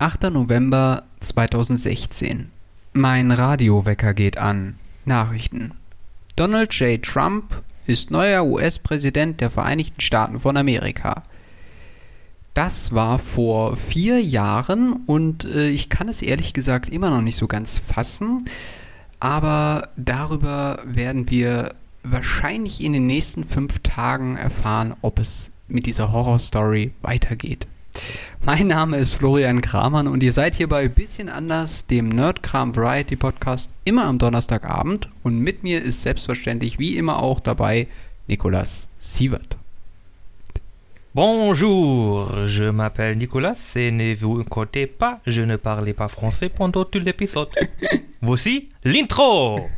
8. November 2016. Mein Radiowecker geht an. Nachrichten. Donald J. Trump ist neuer US-Präsident der Vereinigten Staaten von Amerika. Das war vor vier Jahren und äh, ich kann es ehrlich gesagt immer noch nicht so ganz fassen, aber darüber werden wir wahrscheinlich in den nächsten fünf Tagen erfahren, ob es mit dieser Horrorstory weitergeht. Mein Name ist Florian Kramann und ihr seid hier bei Bisschen anders, dem Nerdkram Variety Podcast, immer am Donnerstagabend. Und mit mir ist selbstverständlich wie immer auch dabei Nicolas Sievert. Bonjour, je m'appelle Nicolas et ne vous inquiétez pas, je ne parlais pas français pendant tout l'épisode. Voici l'intro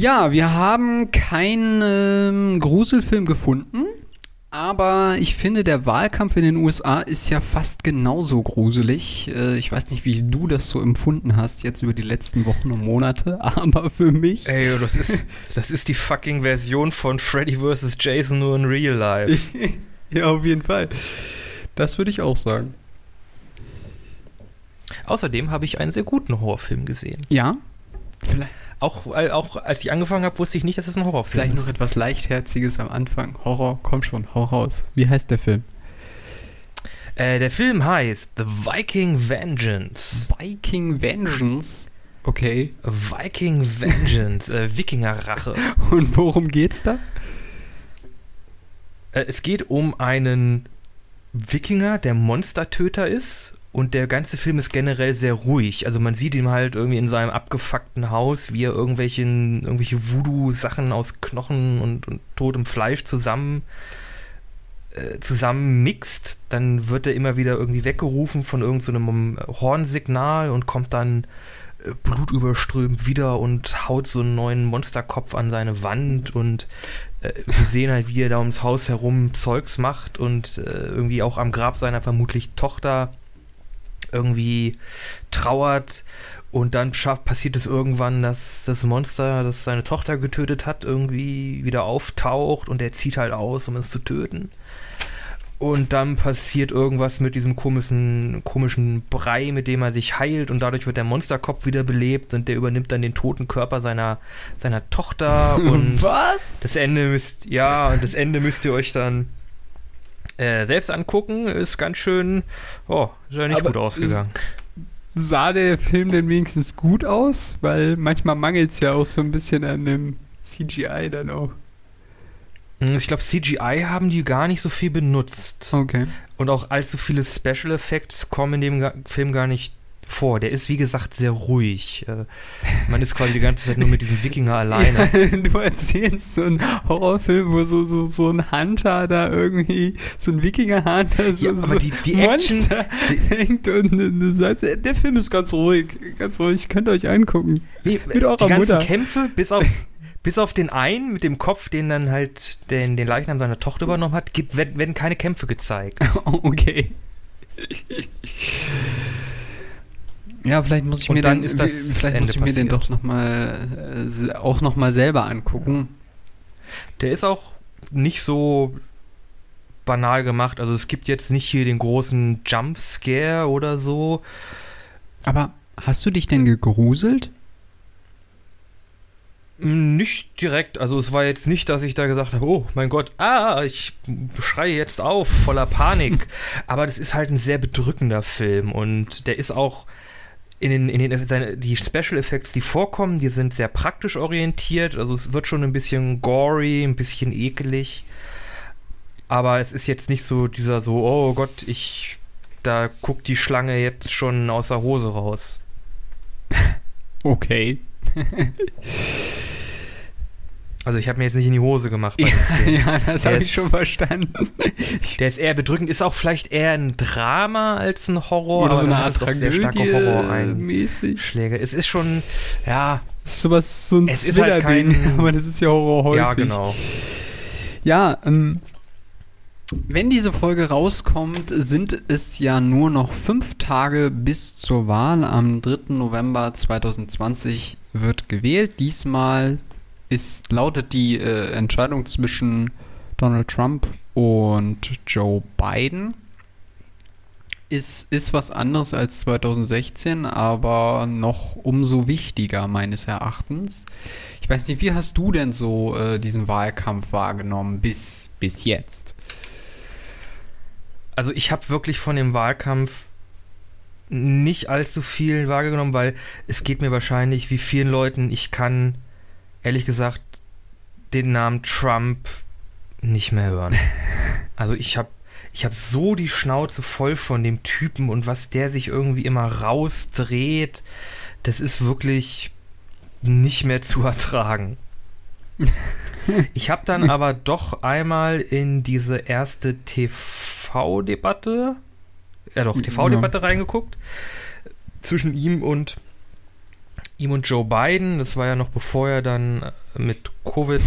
Ja, wir haben keinen ähm, Gruselfilm gefunden, aber ich finde, der Wahlkampf in den USA ist ja fast genauso gruselig. Äh, ich weiß nicht, wie du das so empfunden hast jetzt über die letzten Wochen und Monate, aber für mich. Ey, das ist, das ist die fucking Version von Freddy vs. Jason nur in Real Life. ja, auf jeden Fall. Das würde ich auch sagen. Außerdem habe ich einen sehr guten Horrorfilm gesehen. Ja? Vielleicht. Auch, auch als ich angefangen habe, wusste ich nicht, dass es ein Horrorfilm Vielleicht ist. Vielleicht noch etwas Leichtherziges am Anfang. Horror, komm schon, hau raus. Wie heißt der Film? Äh, der Film heißt The Viking Vengeance. Viking Vengeance? Okay. Viking Vengeance, äh, Wikingerrache. Und worum geht's da? Äh, es geht um einen Wikinger, der Monstertöter ist und der ganze Film ist generell sehr ruhig. Also man sieht ihn halt irgendwie in seinem abgefuckten Haus, wie er irgendwelchen, irgendwelche Voodoo-Sachen aus Knochen und, und totem Fleisch zusammen äh, zusammen. Dann wird er immer wieder irgendwie weggerufen von irgendeinem so Hornsignal und kommt dann äh, blutüberströmt wieder und haut so einen neuen Monsterkopf an seine Wand und äh, wir sehen halt, wie er da ums Haus herum Zeugs macht und äh, irgendwie auch am Grab seiner vermutlich Tochter irgendwie trauert und dann schafft, passiert es irgendwann, dass das Monster, das seine Tochter getötet hat, irgendwie wieder auftaucht und er zieht halt aus, um es zu töten. Und dann passiert irgendwas mit diesem komischen, komischen Brei, mit dem er sich heilt und dadurch wird der Monsterkopf wieder belebt und der übernimmt dann den toten Körper seiner, seiner Tochter. Und Was? Das Ende müsst, ja, und das Ende müsst ihr euch dann äh, selbst angucken, ist ganz schön, oh, ist ja nicht Aber gut ausgegangen. Sah der Film denn wenigstens gut aus? Weil manchmal mangelt es ja auch so ein bisschen an dem CGI dann auch. Hm, ich glaube, CGI haben die gar nicht so viel benutzt. Okay. Und auch allzu viele Special Effects kommen in dem Film gar nicht vor. Der ist, wie gesagt, sehr ruhig. Äh, man ist quasi die ganze Zeit nur mit diesem Wikinger alleine. Ja, du erzählst so einen Horrorfilm, wo so, so, so ein Hunter da irgendwie, so ein Wikinger-Hunter, so, ja, aber die, die Monster Action, die, hängt und du sagst, der Film ist ganz ruhig, ganz ruhig, könnt ihr euch angucken. Nee, mit eurer die ganzen Mutter. Kämpfe, bis auf bis auf den einen mit dem Kopf, den dann halt den, den Leichnam seiner Tochter übernommen hat, gibt, werden, werden keine Kämpfe gezeigt. okay. Ja, vielleicht muss ich und mir dann den, vielleicht muss ich mir den doch noch mal äh, auch noch mal selber angucken. Der ist auch nicht so banal gemacht. Also es gibt jetzt nicht hier den großen Jumpscare oder so. Aber hast du dich denn gegruselt? Nicht direkt. Also es war jetzt nicht, dass ich da gesagt habe, oh mein Gott, ah, ich schreie jetzt auf, voller Panik. Aber das ist halt ein sehr bedrückender Film und der ist auch in den, in den seine, die Special Effects, die vorkommen, die sind sehr praktisch orientiert. Also es wird schon ein bisschen gory, ein bisschen ekelig. Aber es ist jetzt nicht so dieser so, oh Gott, ich, da guckt die Schlange jetzt schon aus der Hose raus. Okay. Also ich habe mir jetzt nicht in die Hose gemacht. Bei Ja, ja das habe ich schon verstanden. Der ist eher bedrückend, ist auch vielleicht eher ein Drama als ein Horror. Oder so eine Art es Tragödie Horror-Einschläge. mäßig. Es ist schon, ja, Das ist sowas, so ein Es halt Thriller-Ding, kein- aber das ist ja Horror häufig. ja genau. Ja, ähm, wenn diese Folge rauskommt, sind es ja nur noch fünf Tage bis zur Wahl. Am 3. November 2020 wird gewählt. Diesmal ist, lautet die äh, Entscheidung zwischen Donald Trump und Joe Biden. Ist, ist was anderes als 2016, aber noch umso wichtiger meines Erachtens. Ich weiß nicht, wie hast du denn so äh, diesen Wahlkampf wahrgenommen bis, bis jetzt? Also ich habe wirklich von dem Wahlkampf nicht allzu viel wahrgenommen, weil es geht mir wahrscheinlich wie vielen Leuten, ich kann ehrlich gesagt den Namen Trump nicht mehr hören. Also ich habe ich habe so die Schnauze voll von dem Typen und was der sich irgendwie immer rausdreht, das ist wirklich nicht mehr zu ertragen. Ich habe dann aber doch einmal in diese erste TV-Debatte, ja doch, TV-Debatte reingeguckt, zwischen ihm und ihm und Joe Biden. Das war ja noch bevor er dann mit Covid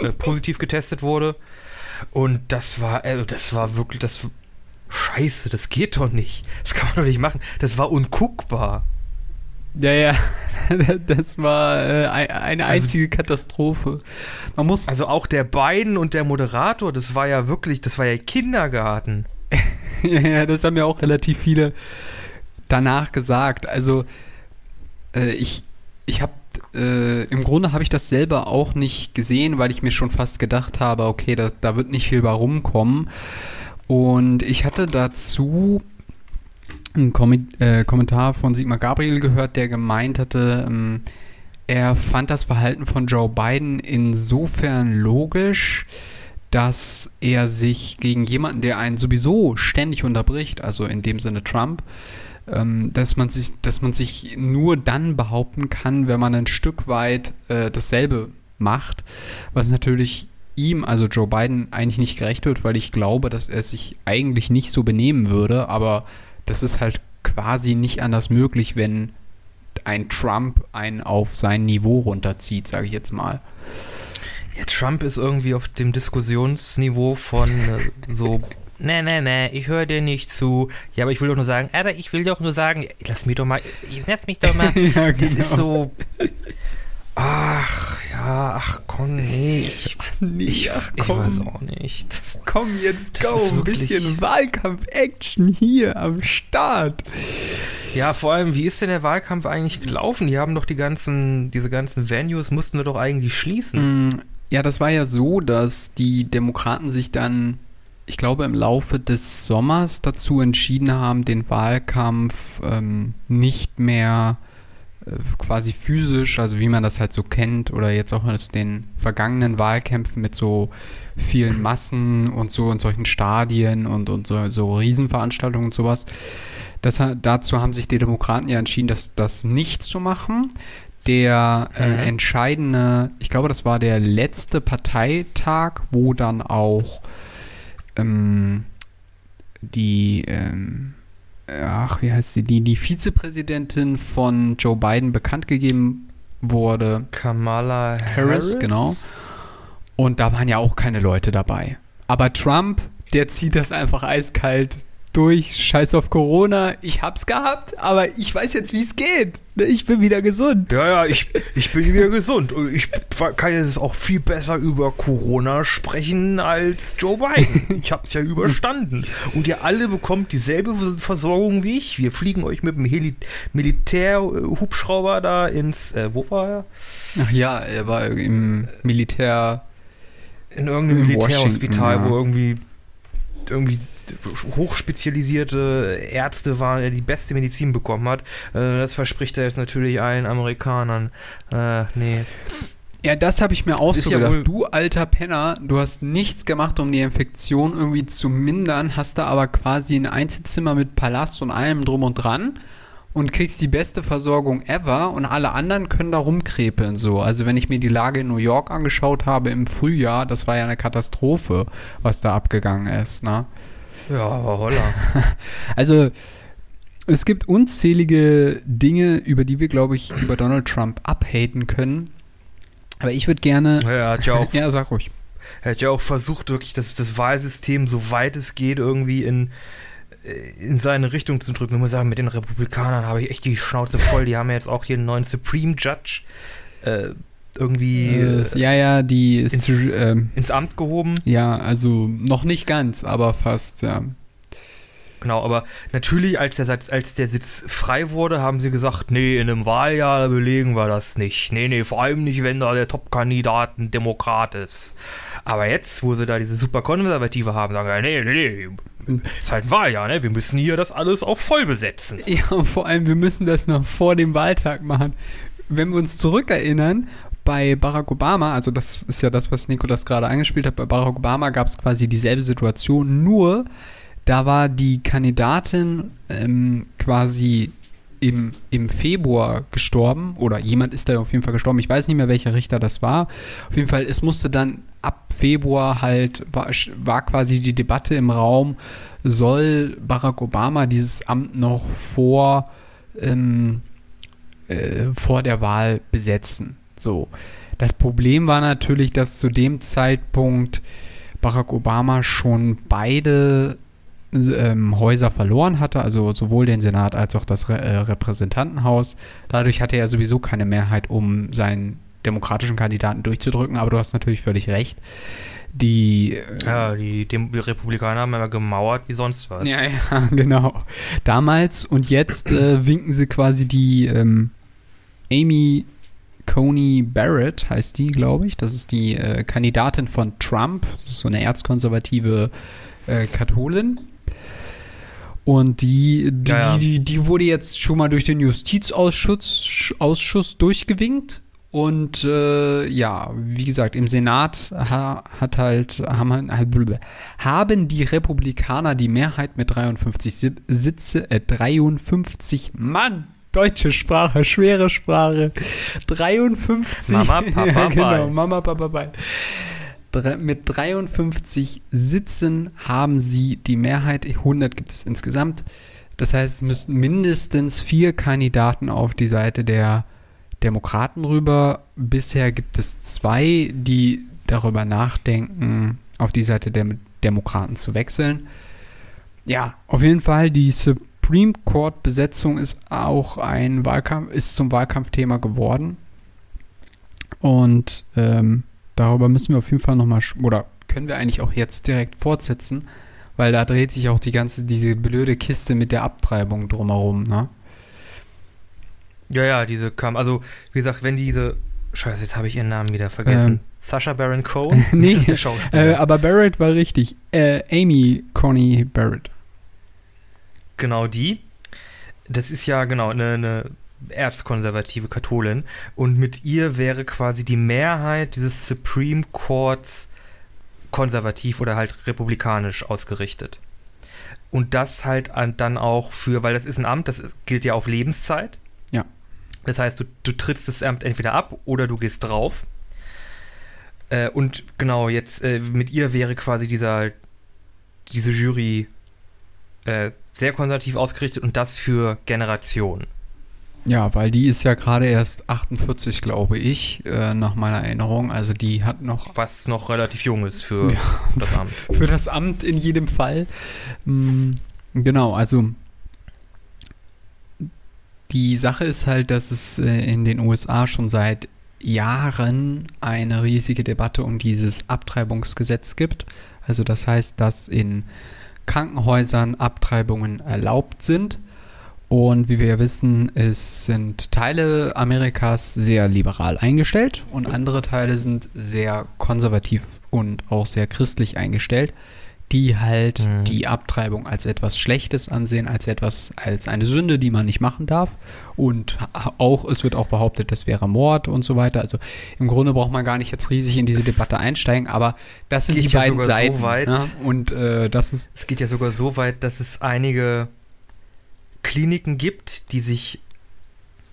äh, positiv getestet wurde. Und das war, äh, das war wirklich, das Scheiße, das geht doch nicht. Das kann man doch nicht machen. Das war unguckbar. Ja, ja, das war äh, ein- eine Also- einzige Katastrophe. Man muss, Also auch der Biden und der Moderator, das war ja wirklich, das war ja Kindergarten. ja, ja, das haben ja auch relativ viele danach gesagt. Also äh, ich, ich habe äh, im Grunde habe ich das selber auch nicht gesehen, weil ich mir schon fast gedacht habe, okay, da, da wird nicht viel bei rumkommen. Und ich hatte dazu einen Kommi äh, Kommentar von Sigmar Gabriel gehört, der gemeint hatte, ähm, er fand das Verhalten von Joe Biden insofern logisch, dass er sich gegen jemanden, der einen sowieso ständig unterbricht, also in dem Sinne Trump, ähm, dass man sich, dass man sich nur dann behaupten kann, wenn man ein Stück weit äh, dasselbe macht, was natürlich ihm, also Joe Biden, eigentlich nicht gerecht wird, weil ich glaube, dass er sich eigentlich nicht so benehmen würde, aber das ist halt quasi nicht anders möglich, wenn ein Trump einen auf sein Niveau runterzieht, sage ich jetzt mal. Ja, Trump ist irgendwie auf dem Diskussionsniveau von äh, so, nee, nee, nee, ich höre dir nicht zu. Ja, aber ich will doch nur sagen, aber ich will doch nur sagen, lass mich doch mal, lass mich doch mal. ja, Das ist so, ach, ja, ach komm, nee, ich, nee, ich, ach, ich komm. weiß auch nicht. Komm, jetzt Das go, ein bisschen Wahlkampf-Action hier am Start. Ja, vor allem, wie ist denn der Wahlkampf eigentlich gelaufen? Die haben doch die ganzen, diese ganzen Venues mussten wir doch eigentlich schließen. Mm, Ja, das war ja so, dass die Demokraten sich dann, ich glaube, im Laufe des Sommers dazu entschieden haben, den Wahlkampf ähm, nicht mehr äh, quasi physisch, also wie man das halt so kennt, oder jetzt auch aus den vergangenen Wahlkämpfen mit so vielen Massen und so in solchen Stadien und, und so, so Riesenveranstaltungen und sowas. Das, dazu haben sich die Demokraten ja entschieden, das, das nicht zu machen. Der äh, Mhm. entscheidende, ich glaube, das war der letzte Parteitag, wo dann auch ähm, die, ähm, ach, wie heißt sie, die, die Vizepräsidentin von Joe Biden bekannt gegeben wurde. Kamala Harris, Harris, genau. Und da waren ja auch keine Leute dabei. Aber Trump, der zieht das einfach eiskalt durch. Scheiß auf Corona. Ich hab's gehabt, aber ich weiß jetzt, wie es geht. Ich bin wieder gesund. Ja, ja, ich, ich bin wieder gesund. Und Ich kann jetzt auch viel besser über Corona sprechen als Joe Biden. Ich habe es ja überstanden. Und ihr alle bekommt dieselbe Versorgung wie ich. Wir fliegen euch mit dem Heli Militärhubschrauber da ins, äh, wo war er? Ach ja, er war im Militär. In irgendeinem In Militärhospital, ja. wo irgendwie irgendwie hochspezialisierte Ärzte waren, der die beste Medizin bekommen hat. Äh, das verspricht er jetzt natürlich allen Amerikanern. Äh, nee. Ja, das habe ich mir auch so ja gedacht. du alter Penner, du hast nichts gemacht, um die Infektion irgendwie zu mindern, hast da aber quasi ein Einzelzimmer mit Palast und allem drum und dran und kriegst die beste Versorgung ever und alle anderen können da rumkrepeln so. Also wenn ich mir die Lage in New York angeschaut habe im Frühjahr, das war ja eine Katastrophe, was da abgegangen ist, ne? Ja, aber holla. Also es gibt unzählige Dinge, über die wir, glaube ich, über Donald Trump abhaten können. Aber ich würde gerne. Er hat ja auch, ja, sag ruhig. er hat ja auch versucht, wirklich das, das Wahlsystem, so weit es geht, irgendwie in, äh, in seine Richtung zu drücken. Ich muss sagen, mit den Republikanern habe ich echt die Schnauze voll. Die haben ja jetzt auch hier einen neuen Supreme Judge äh, irgendwie Äh, ja, ja, die ist. ins- zu- ähm, ins Amt gehoben. ja, also noch nicht ganz, aber fast, ja. Genau, aber natürlich, als der, als der Sitz frei wurde, haben sie gesagt, nee, in einem Wahljahr belegen wir das nicht. Nee, nee, vor allem nicht, wenn da der Top-Kandidat ein Demokrat ist. Aber jetzt, wo sie da diese super Konservative haben, sagen nee, nee, nee, ist halt ein Wahljahr, ne? Wir müssen hier das alles auch voll besetzen. Ja, und vor allem, wir müssen das noch vor dem Wahltag machen. Wenn wir uns zurückerinnern, bei Barack Obama, also das ist ja das, was Nikolas gerade angespielt hat, bei Barack Obama gab es quasi dieselbe Situation, nur da war die Kandidatin ähm, quasi im, im Februar gestorben oder jemand ist da auf jeden Fall gestorben. Ich weiß nicht mehr, welcher Richter das war. Auf jeden Fall, es musste dann ab Februar halt, war, war quasi die Debatte im Raum, soll Barack Obama dieses Amt noch vor, ähm, äh, vor der Wahl besetzen. So. Das Problem war natürlich, dass zu dem Zeitpunkt Barack Obama schon beide ähm, Häuser verloren hatte, also sowohl den Senat als auch das Re äh, Repräsentantenhaus. Dadurch hatte er sowieso keine Mehrheit, um seinen demokratischen Kandidaten durchzudrücken, aber du hast natürlich völlig recht. Die äh, Ja, die, Dem- die Republikaner haben immer gemauert wie sonst was. ja, ja, genau. Damals und jetzt äh, winken sie quasi die ähm, Amy Coney Barrett, heißt die, glaube ich. Das ist die äh, Kandidatin von Trump. Das ist so eine erzkonservative äh, Katholin. Und die, die, Ja, die, die wurde jetzt schon mal durch den Justizausschuss Ausschuss durchgewinkt. Und äh, ja, wie gesagt, im Senat ha, hat halt, haben, halt- haben die Republikaner die Mehrheit mit 53 Si- Sitze, äh, 53, Mann, deutsche Sprache, schwere Sprache, 53. Mama, Papa, ja, genau, bye. Mama, Papa, bye. Mit 53 Sitzen haben sie die Mehrheit, 100 gibt es insgesamt. Das heißt, es müssten mindestens vier Kandidaten auf die Seite der Demokraten rüber. Bisher gibt es zwei, die darüber nachdenken, auf die Seite der Demokraten zu wechseln. Ja, auf jeden Fall, die Supreme Court Besetzung ist auch ein Wahlkampf, ist zum Wahlkampfthema geworden. Und ähm, darüber müssen wir auf jeden Fall nochmal, oder können wir eigentlich auch jetzt direkt fortsetzen, weil da dreht sich auch die ganze, diese blöde Kiste mit der Abtreibung drumherum, ne? Ja, ja, diese kam. Also, wie gesagt, wenn diese. Scheiße, jetzt habe ich ihren Namen wieder vergessen. Ähm. Sascha Baron Cohen? Nee, Äh, aber Barrett war richtig. Äh, Amy Coney Barrett. Genau die. Das ist ja genau eine, eine erzkonservative Katholin. Und mit ihr wäre quasi die Mehrheit dieses Supreme Courts konservativ oder halt republikanisch ausgerichtet. Und das halt an, dann auch für, weil das ist ein Amt, das ist, gilt ja auf Lebenszeit. Ja. Das heißt, du, du trittst das Amt entweder ab oder du gehst drauf. Äh, und genau, jetzt äh, mit ihr wäre quasi dieser, diese Jury äh, sehr konservativ ausgerichtet und das für Generationen. Ja, weil die ist ja gerade erst 48, glaube ich, äh, nach meiner Erinnerung. Also die hat noch Was noch relativ jung ist für Ja. das Amt. für das Amt in jedem Fall. Mm, genau, also die Sache ist halt, dass es äh, in den USA schon seit Jahren eine riesige Debatte um dieses Abtreibungsgesetz gibt. Also das heißt, dass in Krankenhäusern Abtreibungen erlaubt sind. Und wie wir ja wissen, es sind Teile Amerikas sehr liberal eingestellt und andere Teile sind sehr konservativ und auch sehr christlich eingestellt, die halt Mhm. die Abtreibung als etwas Schlechtes ansehen, als etwas, als eine Sünde, die man nicht machen darf. Und auch, es wird auch behauptet, das wäre Mord und so weiter. Also im Grunde braucht man gar nicht jetzt riesig in diese Es Debatte einsteigen, aber das sind die ja beiden sogar so Seiten. weit. ne? Und äh, das ist Es geht ja sogar so weit, dass es einige Kliniken gibt, die sich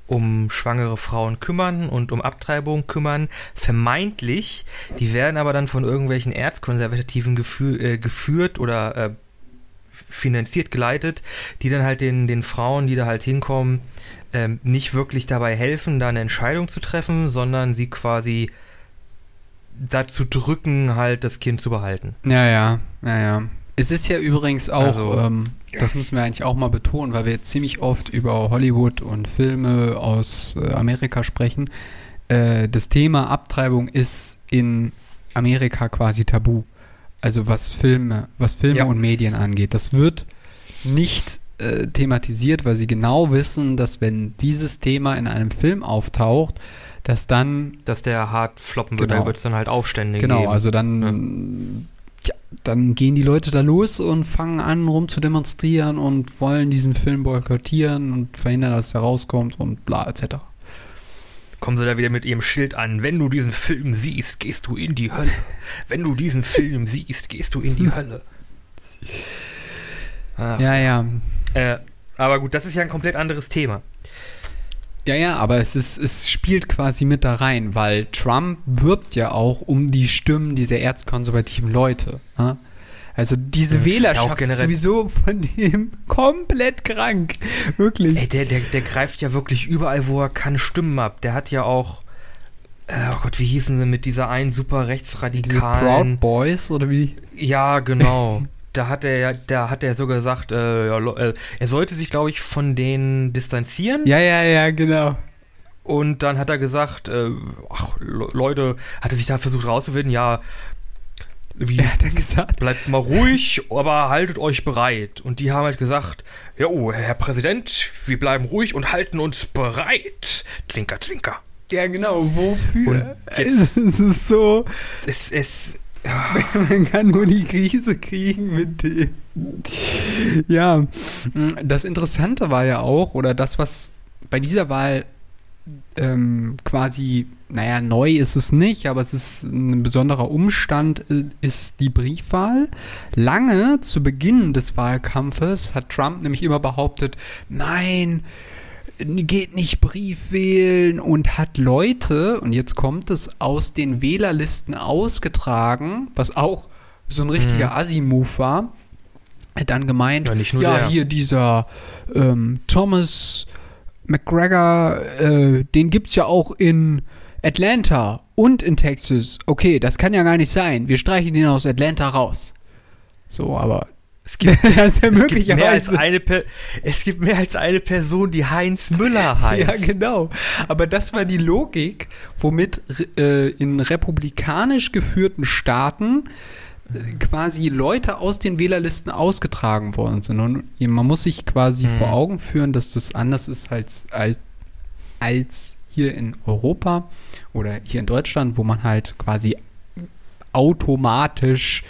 um schwangere Frauen kümmern und um Abtreibung kümmern, vermeintlich. Die werden aber dann von irgendwelchen Erzkonservativen äh, geführt oder äh, finanziert, geleitet, die dann halt den, den Frauen, die da halt hinkommen, ähm, nicht wirklich dabei helfen, da eine Entscheidung zu treffen, sondern sie quasi dazu drücken, halt das Kind zu behalten. Ja, ja, ja, ja. Es ist ja übrigens auch, Also, ähm, das müssen wir eigentlich auch mal betonen, weil wir jetzt ziemlich oft über Hollywood und Filme aus äh, Amerika sprechen. Äh, das Thema Abtreibung ist in Amerika quasi tabu. Also was Filme, was Filme Ja. und Medien angeht. Das wird nicht äh, thematisiert, weil sie genau wissen, dass wenn dieses Thema in einem Film auftaucht, dass dann Dass der hart floppen wird, Genau. da wird es dann halt Aufstände Genau, geben. also dann, ja, dann gehen die Leute da los und fangen an, rum zu demonstrieren und wollen diesen Film boykottieren und verhindern, dass er rauskommt und bla etc. kommen sie da wieder mit ihrem Schild an. Wenn du diesen Film siehst, gehst du in die Hölle. Wenn du diesen Film siehst, gehst du in die Hölle. Ach. Ja, ja. Äh, aber gut, das ist ja ein komplett anderes Thema. Ja, ja, aber es ist, es spielt quasi mit da rein, weil Trump wirbt ja auch um die Stimmen dieser erzkonservativen Leute. Ne? Also diese Mhm. Wählerschaft Ja, ist sowieso von dem komplett krank. Wirklich. Ey, der, der, der greift ja wirklich überall, wo er kann, Stimmen ab. Der hat ja auch, äh, oh Gott, wie hießen sie mit dieser einen super diese rechtsradikalen. Proud Boys oder wie? Ja, genau. da hat er ja, da hat er so gesagt, äh, ja, äh, er sollte sich, glaube ich, von denen distanzieren. Ja, ja, ja, genau. Und dann hat er gesagt, äh, ach, Le- Leute, hat er sich da versucht rauszufinden, ja, wie, Er hat dann gesagt, bleibt mal ruhig, aber haltet euch bereit. Und die haben halt gesagt, jo, Herr Präsident, wir bleiben ruhig und halten uns bereit. Zwinker, zwinker. Ja, genau, wofür? Und jetzt- es ist so, Es, es, man kann nur die Krise kriegen mit dem. Ja, das Interessante war ja auch, oder das, was bei dieser Wahl ähm, quasi, naja, neu ist es nicht, aber es ist ein besonderer Umstand, äh, ist die Briefwahl. Lange zu Beginn des Wahlkampfes hat Trump nämlich immer behauptet, nein, geht nicht Brief wählen und hat Leute, und jetzt kommt es, aus den Wählerlisten ausgetragen, was auch so ein richtiger Mhm. Assi-Move war, hat dann gemeint, Ja, ja, hier dieser ähm, Thomas McGregor, äh, den gibt's ja auch in Atlanta und in Texas. Okay, das kann ja gar nicht sein. Wir streichen den aus Atlanta raus. So, aber es gibt, ja es gibt mehr als eine, es gibt mehr als eine Person, die Heinz Müller heißt. Ja, genau. Aber das war die Logik, womit äh, in republikanisch geführten Staaten äh, quasi Leute aus den Wählerlisten ausgetragen worden sind. Und man muss sich quasi Mhm. vor Augen führen, dass das anders ist als, als, als hier in Europa oder hier in Deutschland, wo man halt quasi automatisch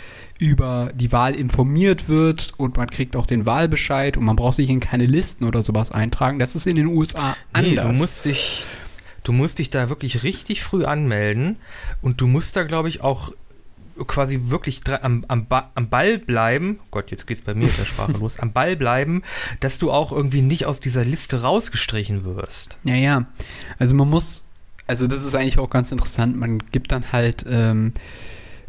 über die Wahl informiert wird und man kriegt auch den Wahlbescheid und man braucht sich in keine Listen oder sowas eintragen. Das ist in den USA Nee, anders. du musst dich, du musst dich da wirklich richtig früh anmelden und du musst da, glaube ich, auch quasi wirklich am, am, ba am Ball bleiben. Gott, jetzt geht's bei mir mit der Sprache los. Am Ball bleiben, dass du auch irgendwie nicht aus dieser Liste rausgestrichen wirst. Ja, ja. Also man muss, also das ist eigentlich auch ganz interessant. Man gibt dann halt ähm,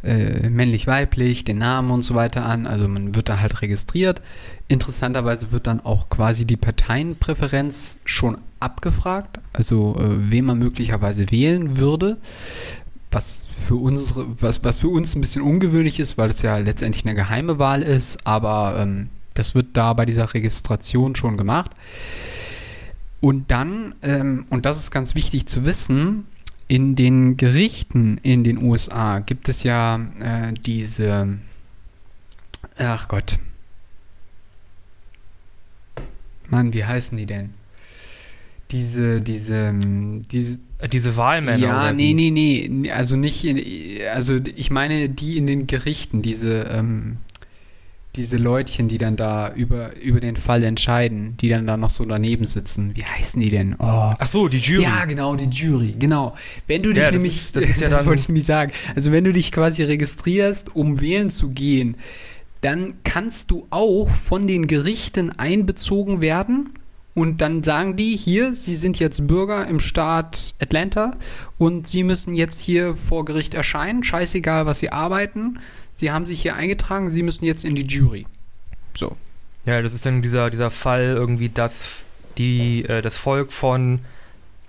äh, männlich-weiblich, den Namen und so weiter an. Also man wird da halt registriert. Interessanterweise wird dann auch quasi die Parteienpräferenz schon abgefragt, also äh, wen man möglicherweise wählen würde. Was für, unsere, was, was für uns ein bisschen ungewöhnlich ist, weil es ja letztendlich eine geheime Wahl ist, aber ähm, das wird da bei dieser Registration schon gemacht. Und dann, ähm, und das ist ganz wichtig zu wissen, in den Gerichten in den USA gibt es ja äh, diese, ach Gott, Mann, wie heißen die denn? Diese, diese, ähm, diese, Äh, Diese Wahlmänner. ja, nee, nee, nee, also nicht, in, also ich meine die in den Gerichten, diese, ähm, diese Leutchen, die dann da über, über den Fall entscheiden, die dann da noch so daneben sitzen. Wie heißen die denn? Oh. Ach so, die Jury. Ja, genau, die Jury, genau. Wenn du dich Ja, das nämlich, ist- das ist ja dann- wollte ich nämlich sagen, also wenn du dich quasi registrierst, um wählen zu gehen, dann kannst du auch von den Gerichten einbezogen werden Und dann sagen die hier, sie sind jetzt Bürger im Staat Atlanta und sie müssen jetzt hier vor Gericht erscheinen. Scheißegal, was sie arbeiten. Sie haben sich hier eingetragen, sie müssen jetzt in die Jury. So. Ja, das ist dann dieser, dieser Fall irgendwie, dass die, äh, das Volk von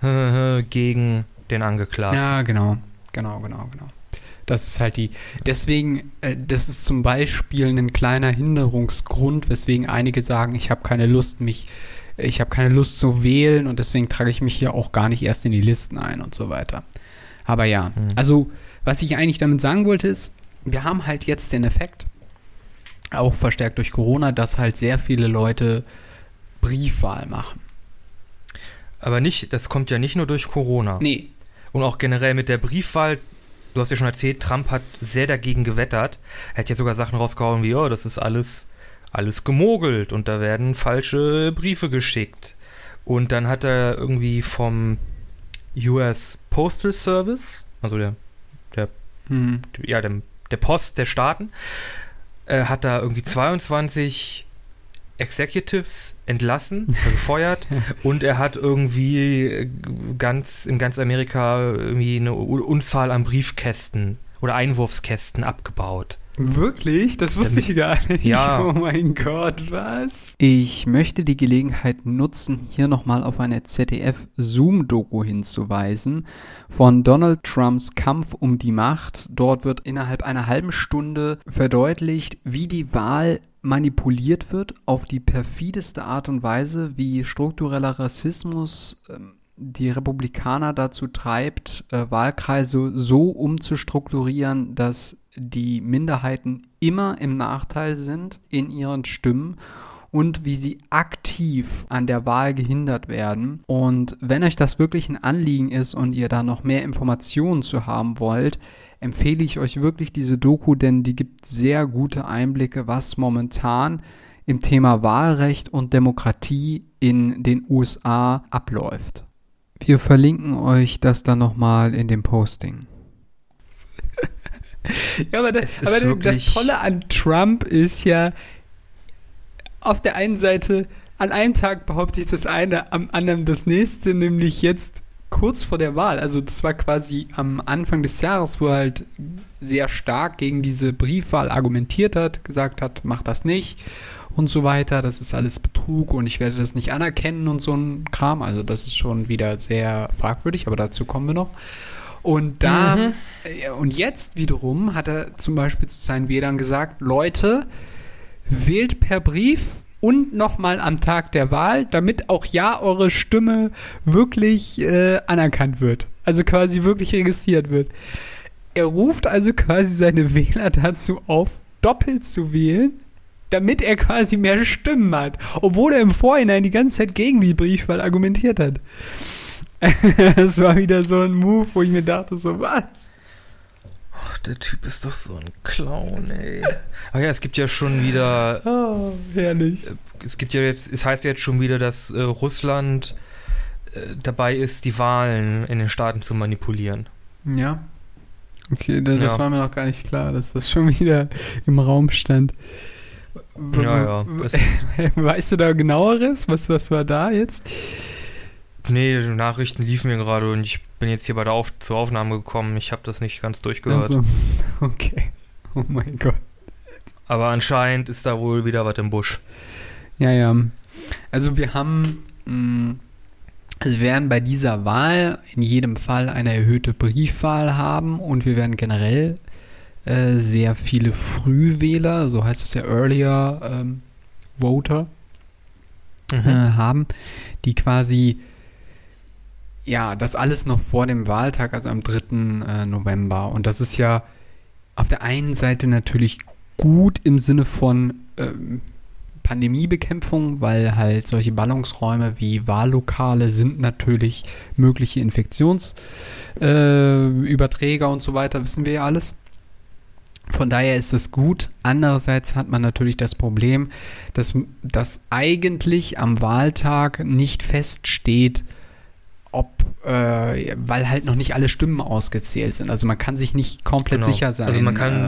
gegen den Angeklagten. Ja, genau. Genau, genau, genau. Das ist halt die. Deswegen, äh, das ist zum Beispiel ein kleiner Hinderungsgrund, weswegen einige sagen, ich habe keine Lust, mich, ich habe keine Lust zu wählen und deswegen trage ich mich hier auch gar nicht erst in die Listen ein und so weiter. Aber ja, Mhm. also was ich eigentlich damit sagen wollte ist, wir haben halt jetzt den Effekt, auch verstärkt durch Corona, dass halt sehr viele Leute Briefwahl machen. Aber nicht, das kommt ja nicht nur durch Corona. Nee, Und auch generell mit der Briefwahl, du hast ja schon erzählt, Trump hat sehr dagegen gewettert. Er hat ja sogar Sachen rausgehauen wie, oh, das ist alles, alles gemogelt und da werden falsche Briefe geschickt. Und dann hat er irgendwie vom US Postal Service, also der, hm. ja, dem, der Post der Staaten, äh, hat da irgendwie 22 Executives entlassen, gefeuert und er hat irgendwie äh, ganz in ganz Amerika irgendwie eine Unzahl an Briefkästen oder Einwurfskästen abgebaut. Wirklich? Das wusste ich gar nicht. Ja. Oh mein Gott, was? Ich möchte die Gelegenheit nutzen, hier nochmal auf eine ZDF-Zoom-Doku hinzuweisen von Donald Trumps Kampf um die Macht. Dort wird innerhalb einer halben Stunde verdeutlicht, wie die Wahl manipuliert wird auf die perfideste Art und Weise, wie struktureller Rassismus ähm, die Republikaner dazu treibt, äh, Wahlkreise so umzustrukturieren, dass die Minderheiten immer im Nachteil sind in ihren Stimmen und wie sie aktiv an der Wahl gehindert werden. Und wenn euch das wirklich ein Anliegen ist und ihr da noch mehr Informationen zu haben wollt, empfehle ich euch wirklich diese Doku, denn die gibt sehr gute Einblicke, was momentan im Thema Wahlrecht und Demokratie in den USA abläuft. Wir verlinken euch das dann nochmal in dem Posting. Ja, aber, das, aber das Tolle an Trump ist ja, auf der einen Seite, an einem Tag behaupte ich das eine, am anderen das nächste, nämlich jetzt kurz vor der Wahl. Also das war quasi am Anfang des Jahres, wo er halt sehr stark gegen diese Briefwahl argumentiert hat, gesagt hat, mach das nicht und so weiter, das ist alles Betrug und ich werde das nicht anerkennen und so ein Kram. Also das ist schon wieder sehr fragwürdig, aber dazu kommen wir noch. Und da, Mhm. äh, und jetzt wiederum hat er zum Beispiel zu seinen Wählern gesagt, Leute, wählt per Brief und nochmal am Tag der Wahl, damit auch ja eure Stimme wirklich äh, anerkannt wird. Also quasi wirklich registriert wird. Er ruft also quasi seine Wähler dazu auf, doppelt zu wählen, damit er quasi mehr Stimmen hat. Obwohl er im Vorhinein die ganze Zeit gegen die Briefwahl argumentiert hat. Das war wieder so ein Move, wo ich mir dachte, so was? Ach, der Typ ist doch so ein Clown, ey. Ach ja, es gibt ja schon wieder, Oh, herrlich. es gibt ja jetzt, es heißt jetzt schon wieder, dass äh, Russland äh, dabei ist, die Wahlen in den Staaten zu manipulieren. Ja. Okay, da- das Ja. war mir noch gar nicht klar, dass das schon wieder im Raum stand. W- Ja, ja. Weißt du da genaueres? Was, was war da jetzt? Nee, die Nachrichten liefen mir gerade und ich bin jetzt hier bei der Auf zur Aufnahme gekommen. Ich habe das nicht ganz durchgehört. Also, okay. Oh mein Gott. Aber anscheinend ist da wohl wieder was im Busch. Ja, ja. Also wir haben, mh, also wir werden bei dieser Wahl in jedem Fall eine erhöhte Briefwahl haben und wir werden generell äh, sehr viele Frühwähler, so heißt es ja Earlier ähm, Voter, Mhm. äh, haben, die quasi ja, das alles noch vor dem Wahltag, also am 3. Äh, November. Und das ist ja auf der einen Seite natürlich gut im Sinne von ähm, Pandemiebekämpfung, weil halt solche Ballungsräume wie Wahllokale sind natürlich mögliche Infektionsüberträger äh, und so weiter, wissen wir ja alles. Von daher ist das gut. Andererseits hat man natürlich das Problem, dass, dass eigentlich am Wahltag nicht feststeht, ob, äh, weil halt noch nicht alle Stimmen ausgezählt sind. Also man kann sich nicht komplett Genau. sicher sein. Also man kann-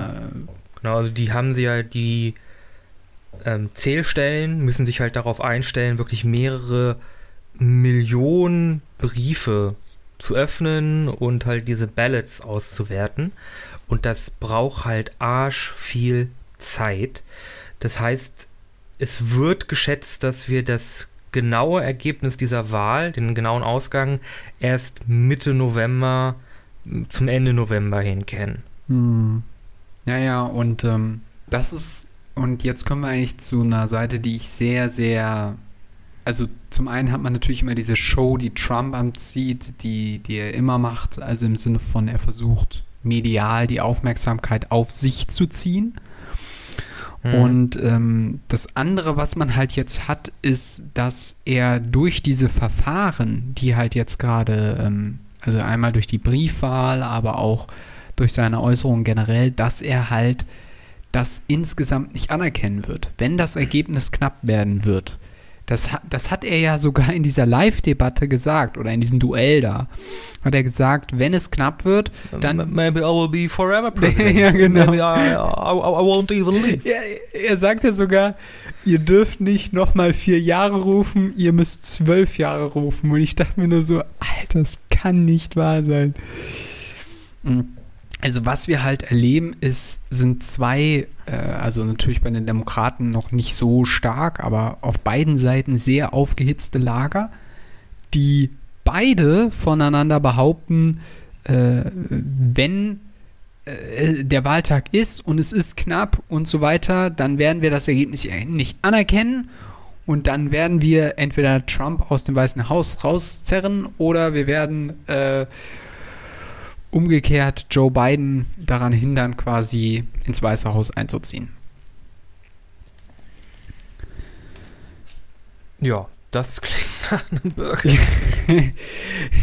äh, Genau, also die haben sie ja die ähm, Zählstellen müssen sich halt darauf einstellen, wirklich mehrere Millionen Briefe zu öffnen und halt diese Ballots auszuwerten. Und das braucht halt arsch viel Zeit. Das heißt, es wird geschätzt, dass wir das genaue Ergebnis dieser Wahl, den genauen Ausgang, erst Mitte November zum Ende November hin kennen. Hm. Ja, ja, und ähm, das ist, und jetzt kommen wir eigentlich zu einer Seite, die ich sehr, sehr, also zum einen hat man natürlich immer diese Show, die Trump anzieht, die, die er immer macht, also im Sinne von, er versucht medial die Aufmerksamkeit auf sich zu ziehen. Mhm. Und ähm, das andere, was man halt jetzt hat, ist, dass er durch diese Verfahren, die halt jetzt gerade, ähm, also einmal durch die Briefwahl, aber auch durch seine Äußerungen generell, dass er halt das insgesamt nicht anerkennen wird, wenn das Ergebnis knapp werden wird. Das, das hat er ja sogar in dieser Live-Debatte gesagt oder in diesem Duell da. Hat er gesagt, wenn es knapp wird, dann. Maybe I will be forever president. ja, genau. Maybe I, I, I won't even leave. Ja, er sagt ja sogar, ihr dürft nicht nochmal vier Jahre rufen, ihr müsst zwölf Jahre rufen. Und ich dachte mir nur so, Alter, das kann nicht wahr sein. Mhm. Also was wir halt erleben, ist, sind zwei, äh, also natürlich bei den Demokraten noch nicht so stark, aber auf beiden Seiten sehr aufgehitzte Lager, die beide voneinander behaupten, äh, wenn äh, der Wahltag ist und es ist knapp und so weiter, dann werden wir das Ergebnis nicht anerkennen und dann werden wir entweder Trump aus dem Weißen Haus rauszerren oder wir werden äh, umgekehrt Joe Biden daran hindern, quasi ins Weiße Haus einzuziehen. Ja, das klingt nach einem Burger.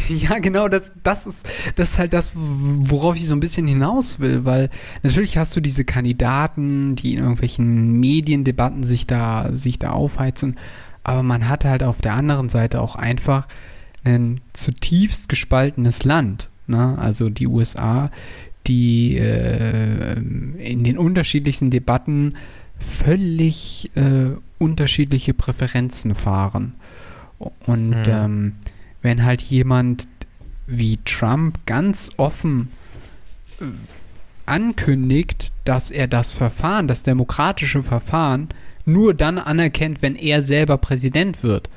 ja, genau, das, das, ist, das ist halt das, worauf ich so ein bisschen hinaus will, weil natürlich hast du diese Kandidaten, die in irgendwelchen Mediendebatten sich da, sich da aufheizen, aber man hat halt auf der anderen Seite auch einfach ein zutiefst gespaltenes Land. Ne? Also die USA, die äh, in den unterschiedlichsten Debatten völlig äh, unterschiedliche Präferenzen fahren. Und mhm. ähm, wenn halt jemand wie Trump ganz offen äh, ankündigt, dass er das Verfahren, das demokratische Verfahren, nur dann anerkennt, wenn er selber Präsident wird,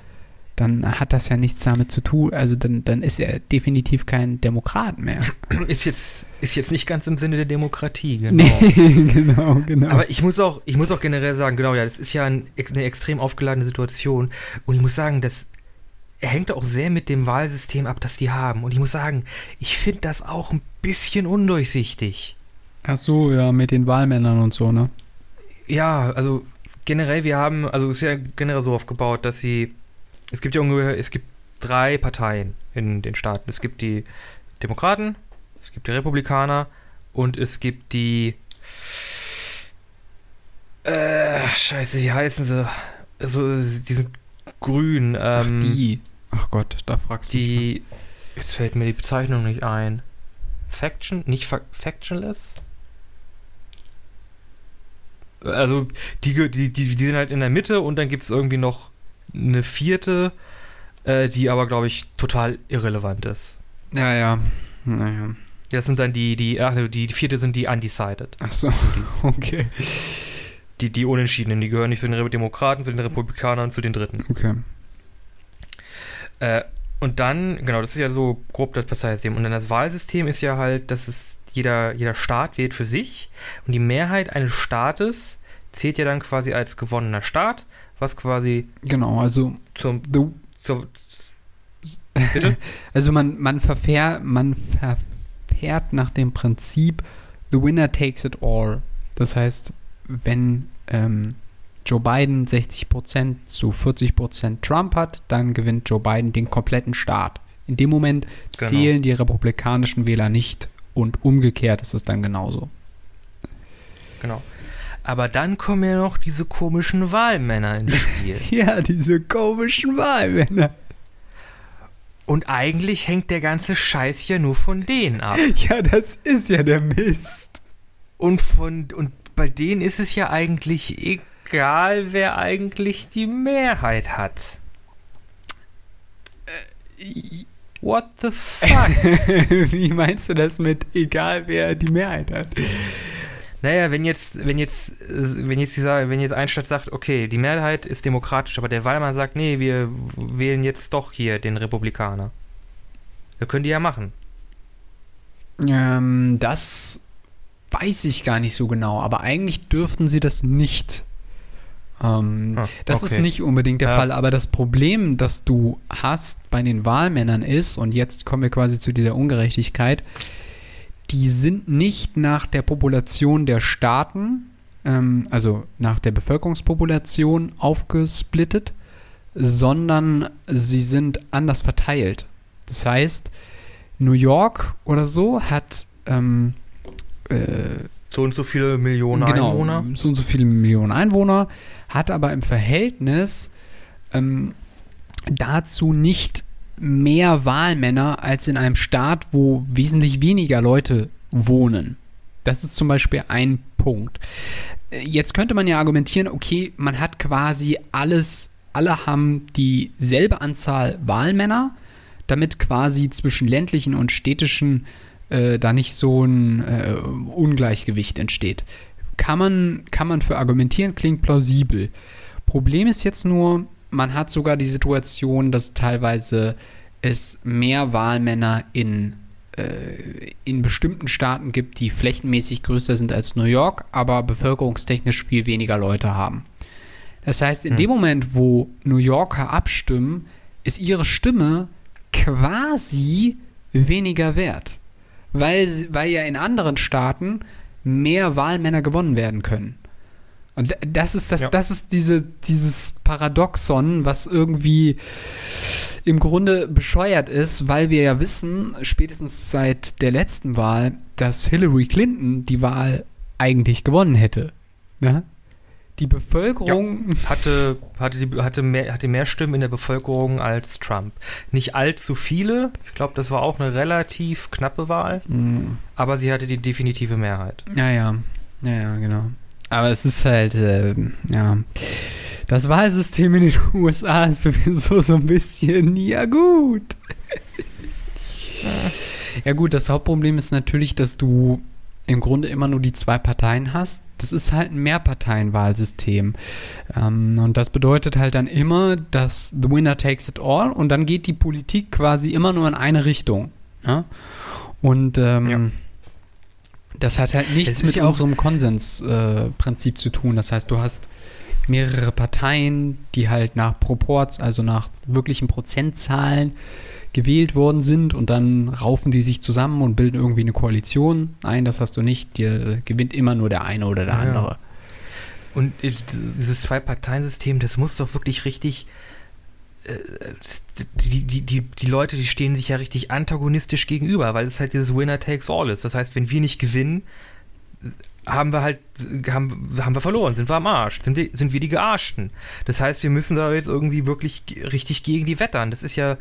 dann hat das ja nichts damit zu tun. Also dann, dann ist er definitiv kein Demokrat mehr. Ist jetzt, ist jetzt nicht ganz im Sinne der Demokratie, genau. Nee, genau, genau. Aber ich muss auch, ich muss auch generell sagen, genau, ja, das ist ja ein, eine extrem aufgeladene Situation. Und ich muss sagen, das hängt auch sehr mit dem Wahlsystem ab, das die haben. Und ich muss sagen, ich finde das auch ein bisschen undurchsichtig. Ach so, ja, mit den Wahlmännern und so, ne? Ja, also generell, wir haben, also es ist ja generell so aufgebaut, dass sie es gibt ja ungefähr, es gibt drei Parteien in den Staaten. Es gibt die Demokraten, es gibt die Republikaner und es gibt die äh, scheiße, wie heißen sie? Also, die sind grün. Ähm, Ach, die. Ach Gott, da fragst du. Die. Jetzt fällt mir die Bezeichnung nicht ein. Faction? Nicht fa Factionless? Also, die, die, die, die sind halt in der Mitte und dann gibt es irgendwie noch eine vierte, äh, die aber, glaube ich, total irrelevant ist. Ja, ja. Naja. Das sind dann die, die, ach, die, die vierte sind die Undecided. Ach so, okay. Die, die Unentschiedenen, die gehören nicht zu den Demokraten, zu den Republikanern, zu den Dritten. Okay. Äh, und dann, genau, das ist ja so grob das Parteisystem. Und dann das Wahlsystem ist ja halt, dass es jeder, jeder Staat wählt für sich und die Mehrheit eines Staates zählt ja dann quasi als gewonnener Staat was quasi. Genau, also. Zum. Zur, bitte? also man, man, verfährt, man verfährt nach dem Prinzip The winner takes it all. Das heißt, wenn ähm, Joe Biden 60% zu 40% Trump hat, dann gewinnt Joe Biden den kompletten Staat. In dem Moment genau. zählen die republikanischen Wähler nicht und umgekehrt ist es dann genauso. Genau. Aber dann kommen ja noch diese komischen Wahlmänner ins Spiel. ja, diese komischen Wahlmänner. Und eigentlich hängt der ganze Scheiß ja nur von denen ab. Ja, das ist ja der Mist. Und von und bei denen ist es ja eigentlich egal, wer eigentlich die Mehrheit hat. What the fuck? Wie meinst du das mit egal wer die Mehrheit hat? Naja, wenn jetzt, wenn jetzt, wenn jetzt dieser, wenn jetzt ein Staat sagt, okay, die Mehrheit ist demokratisch, aber der Wahlmann sagt, nee, wir wählen jetzt doch hier den Republikaner. Das können die ja machen. Ähm, das weiß ich gar nicht so genau, aber eigentlich dürften sie das nicht. Ähm, Ah, das okay. ist nicht unbedingt der Ja. Fall, aber das Problem, das du hast bei den Wahlmännern ist, und jetzt kommen wir quasi zu dieser Ungerechtigkeit, die sind nicht nach der Population der Staaten, ähm, also nach der Bevölkerungspopulation aufgesplittet, sondern sie sind anders verteilt. Das heißt, New York oder so hat ähm, äh, So und so viele Millionen genau, Einwohner. so und so viele Millionen Einwohner, hat aber im Verhältnis ähm, dazu nicht mehr Wahlmänner als in einem Staat, wo wesentlich weniger Leute wohnen. Das ist zum Beispiel ein Punkt. Jetzt könnte man ja argumentieren, okay, man hat quasi alles, alle haben dieselbe Anzahl Wahlmänner, damit quasi zwischen ländlichen und städtischen äh, da nicht so ein äh, Ungleichgewicht entsteht. Kann man, kann man für argumentieren, klingt plausibel. Problem ist jetzt nur, man hat sogar die Situation, dass teilweise es mehr Wahlmänner in, äh, in bestimmten Staaten gibt, die flächenmäßig größer sind als New York, aber bevölkerungstechnisch viel weniger Leute haben. Das heißt, in Hm. dem Moment, wo New Yorker abstimmen, ist ihre Stimme quasi weniger wert. Weil, weil ja in anderen Staaten mehr Wahlmänner gewonnen werden können. Und das ist das, Ja. das ist diese, dieses Paradoxon, was irgendwie im Grunde bescheuert ist, weil wir ja wissen, spätestens seit der letzten Wahl, dass Hillary Clinton die Wahl eigentlich gewonnen hätte. Ne? Die Bevölkerung. Hatte, hatte, die, hatte, mehr, hatte mehr Stimmen in der Bevölkerung als Trump. Nicht allzu viele. Ich glaube, das war auch eine relativ knappe Wahl. Mm, Aber sie hatte die definitive Mehrheit. Ja, ja. Ja, ja, genau. Aber es ist halt, äh, ja. Das Wahlsystem in den USA ist sowieso so ein bisschen, ja gut. ja gut, das Hauptproblem ist natürlich, dass du im Grunde immer nur die zwei Parteien hast. Das ist halt ein Mehrparteienwahlsystem. Ähm, und das bedeutet halt dann immer, dass the winner takes it all und dann geht die Politik quasi immer nur in eine Richtung. Ja? Und ähm, Ja. Das hat halt nichts mit ja unserem Konsensprinzip äh, zu tun. Das heißt, du hast mehrere Parteien, die halt nach Proports, also nach wirklichen Prozentzahlen gewählt worden sind und dann raufen die sich zusammen und bilden irgendwie eine Koalition ein. Das hast du nicht. Dir gewinnt immer nur der eine oder der Ja, ja. andere. Und dieses Zwei-Parteien-System, das muss doch wirklich richtig. Äh, Die, die, die, die Leute, die stehen sich ja richtig antagonistisch gegenüber, weil es halt dieses Winner takes all ist. Das heißt, wenn wir nicht gewinnen, haben wir halt, haben, haben wir verloren, sind wir am Arsch, sind wir, sind wir die Gearschten. Das heißt, wir müssen da jetzt irgendwie wirklich richtig gegen die wettern. Das ist ja,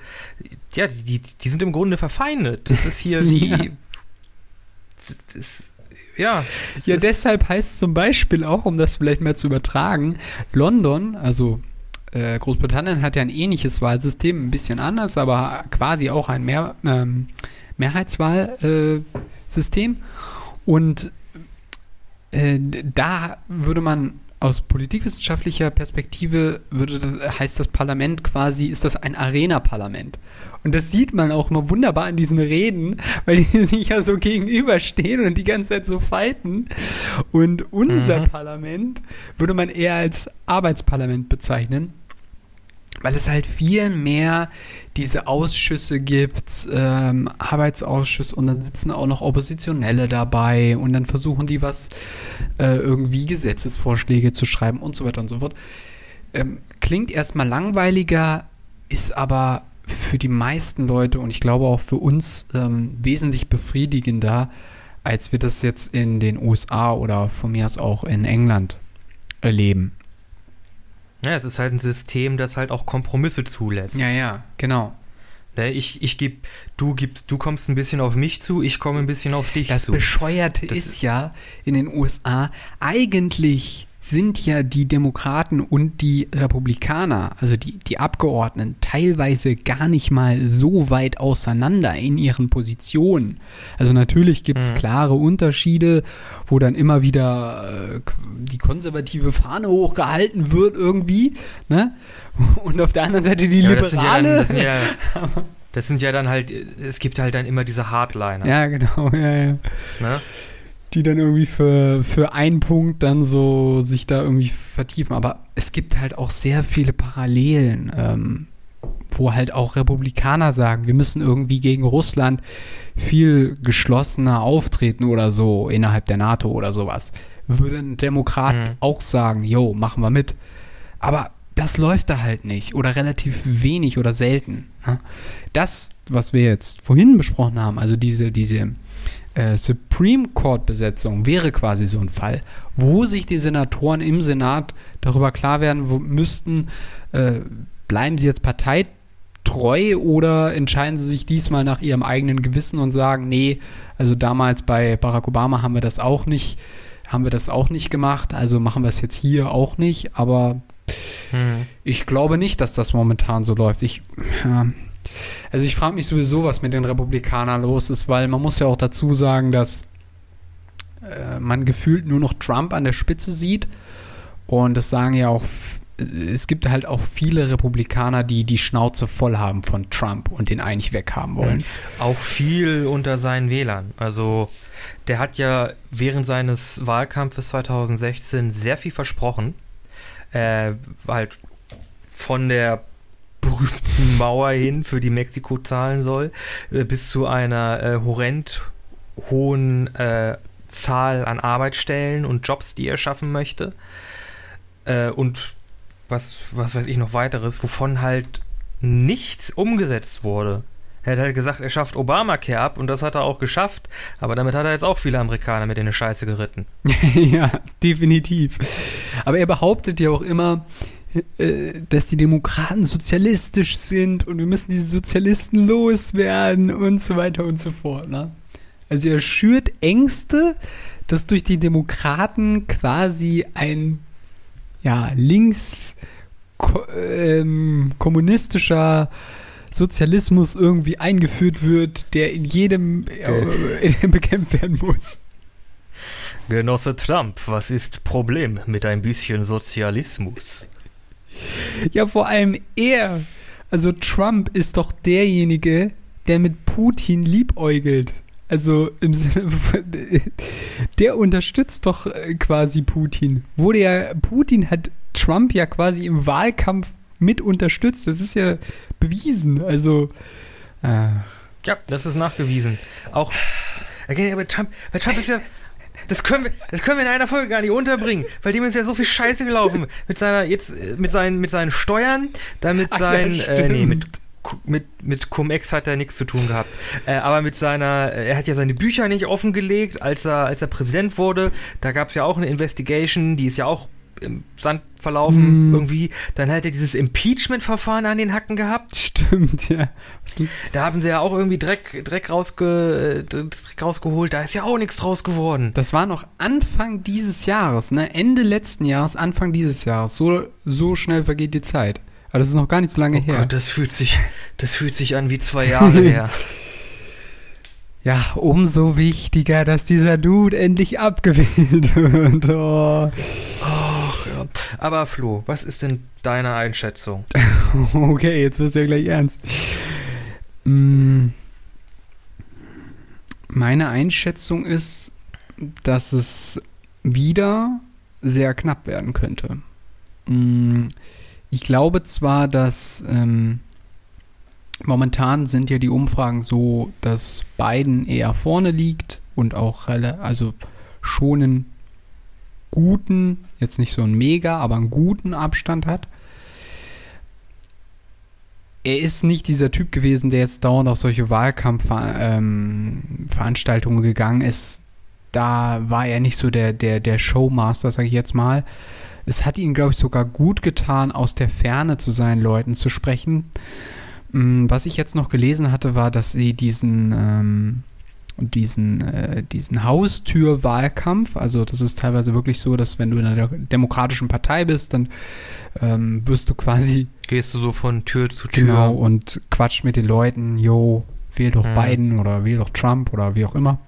ja, die, die sind im Grunde verfeindet. Das ist hier wie. Ja. Das ist, ja, Ja, deshalb heißt zum Beispiel auch, um das vielleicht mal zu übertragen, London, also äh, Großbritannien hat ja ein ähnliches Wahlsystem, ein bisschen anders, aber quasi auch ein Mehr, ähm, Mehrheitswahlsystem. System. Und äh, da würde man aus politikwissenschaftlicher Perspektive würde heißt das Parlament quasi, ist das ein Arena-Parlament. Und das sieht man auch mal wunderbar in diesen Reden, weil die sich ja so gegenüberstehen und die ganze Zeit so fighten. Und unser Mhm. Parlament würde man eher als Arbeitsparlament bezeichnen, weil es halt viel mehr diese Ausschüsse gibt, ähm, Arbeitsausschuss und dann sitzen auch noch Oppositionelle dabei und dann versuchen die was äh, irgendwie Gesetzesvorschläge zu schreiben und so weiter und so fort. Ähm, klingt erstmal langweiliger, ist aber für die meisten Leute und ich glaube auch für uns ähm, wesentlich befriedigender, als wir das jetzt in den USA oder von mir aus auch in England erleben. Ja, es ist halt ein System, das halt auch Kompromisse zulässt. Ja, ja, genau. Ne, ich ich geb, du gibst, du kommst ein bisschen auf mich zu, ich komme ein bisschen auf dich Das zu. Bescheuerte Das ist ist- ja in den USA, eigentlich sind ja die Demokraten und die Republikaner, also die, die Abgeordneten, teilweise gar nicht mal so weit auseinander in ihren Positionen. Also natürlich gibt es mhm. klare Unterschiede, wo dann immer wieder äh, die konservative Fahne hochgehalten wird irgendwie, ne? Und auf der anderen Seite die ja, Liberale. Das sind, ja, das, sind ja, das sind ja dann halt, es gibt halt dann immer diese Hardliner. Ja, genau, ja, ja. Ne? Die dann irgendwie für, für einen Punkt dann so sich da irgendwie vertiefen. Aber es gibt halt auch sehr viele Parallelen, ähm, wo halt auch Republikaner sagen, wir müssen irgendwie gegen Russland viel geschlossener auftreten oder so innerhalb der NATO oder sowas. Würde ein Demokrat mhm. auch sagen, jo, machen wir mit. Aber das läuft da halt nicht oder relativ wenig oder selten. Ne? Das, was wir jetzt vorhin besprochen haben, also diese, diese äh, Supreme Court-Besetzung wäre quasi so ein Fall, wo sich die Senatoren im Senat darüber klar werden wo, müssten, äh, bleiben sie jetzt parteitreu oder entscheiden sie sich diesmal nach ihrem eigenen Gewissen und sagen, nee, also damals bei Barack Obama haben wir das auch nicht, haben wir das auch nicht gemacht, also machen wir es jetzt hier auch nicht, aber hm. ich glaube nicht, dass das momentan so läuft. Ich, ja, also ich frage mich sowieso, was mit den Republikanern los ist, weil man muss ja auch dazu sagen, dass äh, man gefühlt nur noch Trump an der Spitze sieht. Und das sagen ja auch, es gibt halt auch viele Republikaner, die die Schnauze voll haben von Trump und den eigentlich weghaben wollen. Auch viel unter seinen Wählern. Also der hat ja während seines Wahlkampfes 2016 sehr viel versprochen. Äh, halt von der berühmten Mauer hin, für die Mexiko zahlen soll, äh, bis zu einer äh, horrend hohen äh, Zahl an Arbeitsstellen und Jobs, die er schaffen möchte. Äh, und was, was weiß ich noch weiteres, wovon halt nichts umgesetzt wurde. Er hat halt gesagt, er schafft Obamacare ab und das hat er auch geschafft, aber damit hat er jetzt auch viele Amerikaner mit in eine Scheiße geritten. ja, definitiv. Aber er behauptet ja auch immer, dass die Demokraten sozialistisch sind und wir müssen diese Sozialisten loswerden und so weiter und so fort. Ne? Also er schürt Ängste, dass durch die Demokraten quasi ein ja, links ko ähm, kommunistischer Sozialismus irgendwie eingeführt wird, der in jedem äh, bekämpft werden muss. Genosse Trump, was ist Problem mit ein bisschen Sozialismus? Ja, vor allem er. Also Trump ist doch derjenige, der mit Putin liebäugelt. Also im Sinne von, der unterstützt doch äh, quasi Putin. Wurde ja, Putin hat Trump ja quasi im Wahlkampf mit unterstützt. Das ist ja bewiesen. Also. Äh. Ja, das ist nachgewiesen. Auch, okay, aber Trump, weil Trump ist ja, das können wir, das können wir in einer Folge gar nicht unterbringen, weil dem ist ja so viel Scheiße gelaufen. Mit seiner, jetzt, mit seinen, mit seinen Steuern, dann mit seinen, ja, äh, nee, mit, mit, mit Cum-Ex hat er nichts zu tun gehabt. Äh, aber mit seiner, äh, er hat ja seine Bücher nicht offengelegt, als er, als er Präsident wurde. Da gab es ja auch eine Investigation, die ist ja auch im Sand verlaufen mm. irgendwie. Dann hat er dieses Impeachment-Verfahren an den Hacken gehabt. Stimmt, ja. Da haben sie ja auch irgendwie Dreck, Dreck, rausge, Dreck rausgeholt. Da ist ja auch nichts draus geworden. Das war noch Anfang dieses Jahres, ne? Ende letzten Jahres, Anfang dieses Jahres. So, so schnell vergeht die Zeit. Aber das ist noch gar nicht so lange oh her. Gott, das fühlt sich, das fühlt sich an wie zwei Jahre her. Ja, umso wichtiger, dass dieser Dude endlich abgewählt wird. Oh. Ach ja. Aber Flo, was ist denn deine Einschätzung? okay, jetzt wirst du ja gleich ernst. Mm. Meine Einschätzung ist, dass es wieder sehr knapp werden könnte. Mm. Ich glaube zwar, dass ähm, Momentan sind ja die Umfragen so, dass Biden eher vorne liegt und auch also schon einen guten, jetzt nicht so ein mega, aber einen guten Abstand hat. Er ist nicht dieser Typ gewesen, der jetzt dauernd auf solche Wahlkampfveranstaltungen ähm, gegangen ist. Da war er nicht so der, der, der Showmaster, sage ich jetzt mal. Es hat ihn, glaube ich, sogar gut getan, aus der Ferne zu seinen Leuten zu sprechen. Mm, was ich jetzt noch gelesen hatte, war, dass sie diesen, ähm, und diesen, äh, diesen Haustürwahlkampf. Also das ist teilweise wirklich so, dass wenn du in einer demokratischen Partei bist, dann ähm, wirst du quasi Gehst du so von Tür zu Tür? genau und quatscht mit den Leuten, yo, wähl doch Mhm. Biden oder wähl doch Trump oder wie auch immer.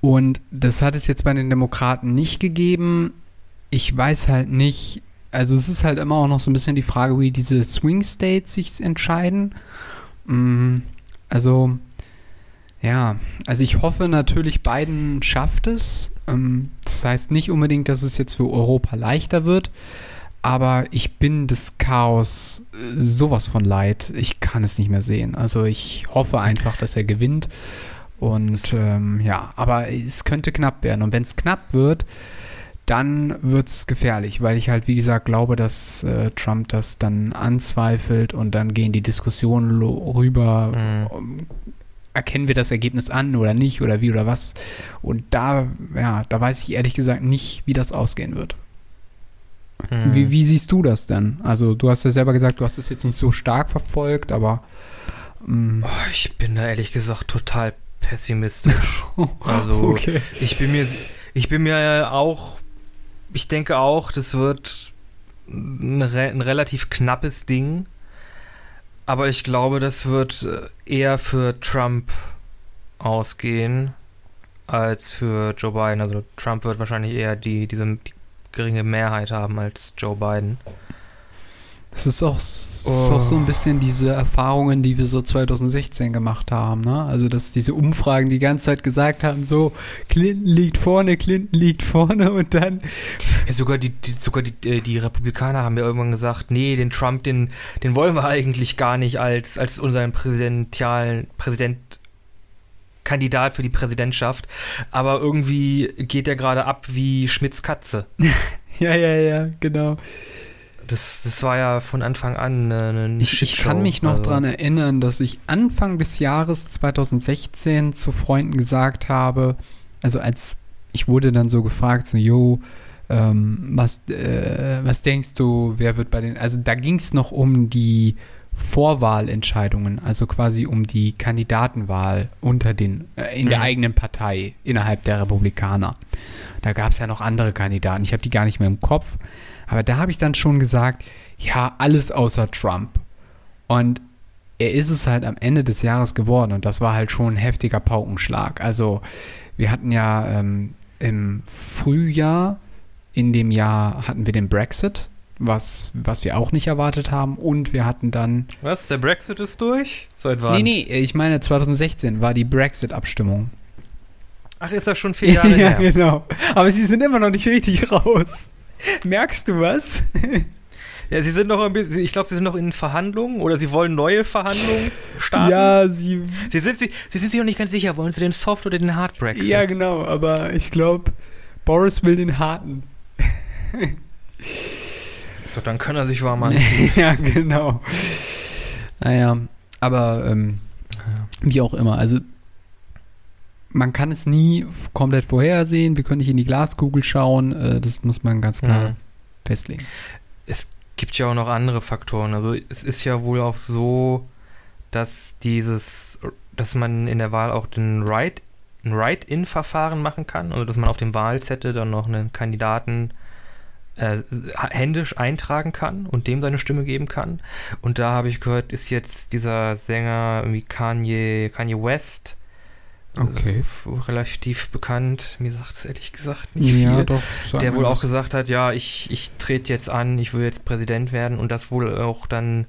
Und das hat es jetzt bei den Demokraten nicht gegeben. Ich weiß halt nicht, also es ist halt immer auch noch so ein bisschen die Frage, wie diese Swing States sich entscheiden. Mm, Also, ja, also ich hoffe natürlich, Biden schafft es. Ähm, Das heißt nicht unbedingt, dass es jetzt für Europa leichter wird, aber ich bin des Chaos äh, sowas von leid. Ich kann es nicht mehr sehen. Also ich hoffe einfach, dass er gewinnt. Und ähm, ja, aber es könnte knapp werden. Und wenn es knapp wird, dann wird es gefährlich, weil ich halt, wie gesagt, glaube, dass äh, Trump das dann anzweifelt und dann gehen die Diskussionen rüber. Mhm. Erkennen wir das Ergebnis an oder nicht oder wie oder was? Und da, ja, da weiß ich ehrlich gesagt nicht, wie das ausgehen wird. Mhm. Wie, wie siehst du das denn? Also, du hast ja selber gesagt, du hast es jetzt nicht so stark verfolgt, aber. mm, Oh, ich bin da ehrlich gesagt total pessimistisch. Also, okay. Ich bin mir, ich bin mir auch, ich denke auch, das wird ein, ein relativ knappes Ding. Aber ich glaube, das wird äh, eher für Trump ausgehen als für Joe Biden. Also Trump wird wahrscheinlich eher die, diese die geringe Mehrheit haben als Joe Biden. Das ist auch, das ist auch so ein bisschen diese Erfahrungen, die wir so 2016 gemacht haben. Ne? Also, dass diese Umfragen die ganze Zeit gesagt haben: so, Clinton liegt vorne, Clinton liegt vorne und dann. Ja, sogar die, die sogar die, äh, die Republikaner haben ja irgendwann gesagt, nee, den Trump, den, den wollen wir eigentlich gar nicht als, als unseren präsidentialen Präsident Kandidat für die Präsidentschaft. Aber irgendwie geht der gerade ab wie Schmidts Katze. Ja, ja, ja, genau. Das, das war ja von Anfang an eine, eine Ich, ich kann mich noch Also, dran erinnern, dass ich Anfang des Jahres 2016 zu Freunden gesagt habe, also als ich wurde dann so gefragt, so, yo, ähm, was, äh, was denkst du, wer wird bei den, also da ging es noch um die Vorwahlentscheidungen, also quasi um die Kandidatenwahl unter den, äh, in der Mhm. eigenen Partei innerhalb der Republikaner. Da gab es ja noch andere Kandidaten, ich habe die gar nicht mehr im Kopf, aber da habe ich dann schon gesagt, ja, alles außer Trump. Und er ist es halt am Ende des Jahres geworden und das war halt schon ein heftiger Paukenschlag. Also wir hatten ja ähm, im Frühjahr in dem Jahr hatten wir den Brexit, was, was wir auch nicht erwartet haben und wir hatten dann Was? Der Brexit ist durch? Seit wann? Nee, nee, ich meine 2016 war die Brexit-Abstimmung. Ach, ist das schon vier Jahre ja, her? genau. Aber sie sind immer noch nicht richtig raus. Merkst du was? Ja, sie sind noch ein bisschen, ich glaube, sie sind noch in Verhandlungen oder sie wollen neue Verhandlungen starten. Ja, sie. Sie sind, sie, sie sind sich noch nicht ganz sicher, wollen sie den Soft oder den Hard Brexit? Ja, genau, aber ich glaube, Boris will den harten. Doch, dann kann er sich warm anziehen. ja, genau. Naja, aber ähm, wie auch immer, also man kann es nie komplett vorhersehen, wir können nicht in die Glaskugel schauen, äh, das muss man ganz klar Mhm. festlegen. gibt ja auch noch andere Faktoren. Also es ist ja wohl auch so, dass dieses, dass man in der Wahl auch den Write, ein Write-in-Verfahren machen kann, also dass man auf dem Wahlzettel dann noch einen Kandidaten äh, händisch eintragen kann und dem seine Stimme geben kann. Und da habe ich gehört, ist jetzt dieser Sänger irgendwie Kanye, Kanye West Okay. äh, relativ bekannt. Mir sagt es ehrlich gesagt nicht Ja, viel doch. der wohl was. auch gesagt hat, ja, ich, ich trete jetzt an, ich will jetzt Präsident werden und das wohl auch dann,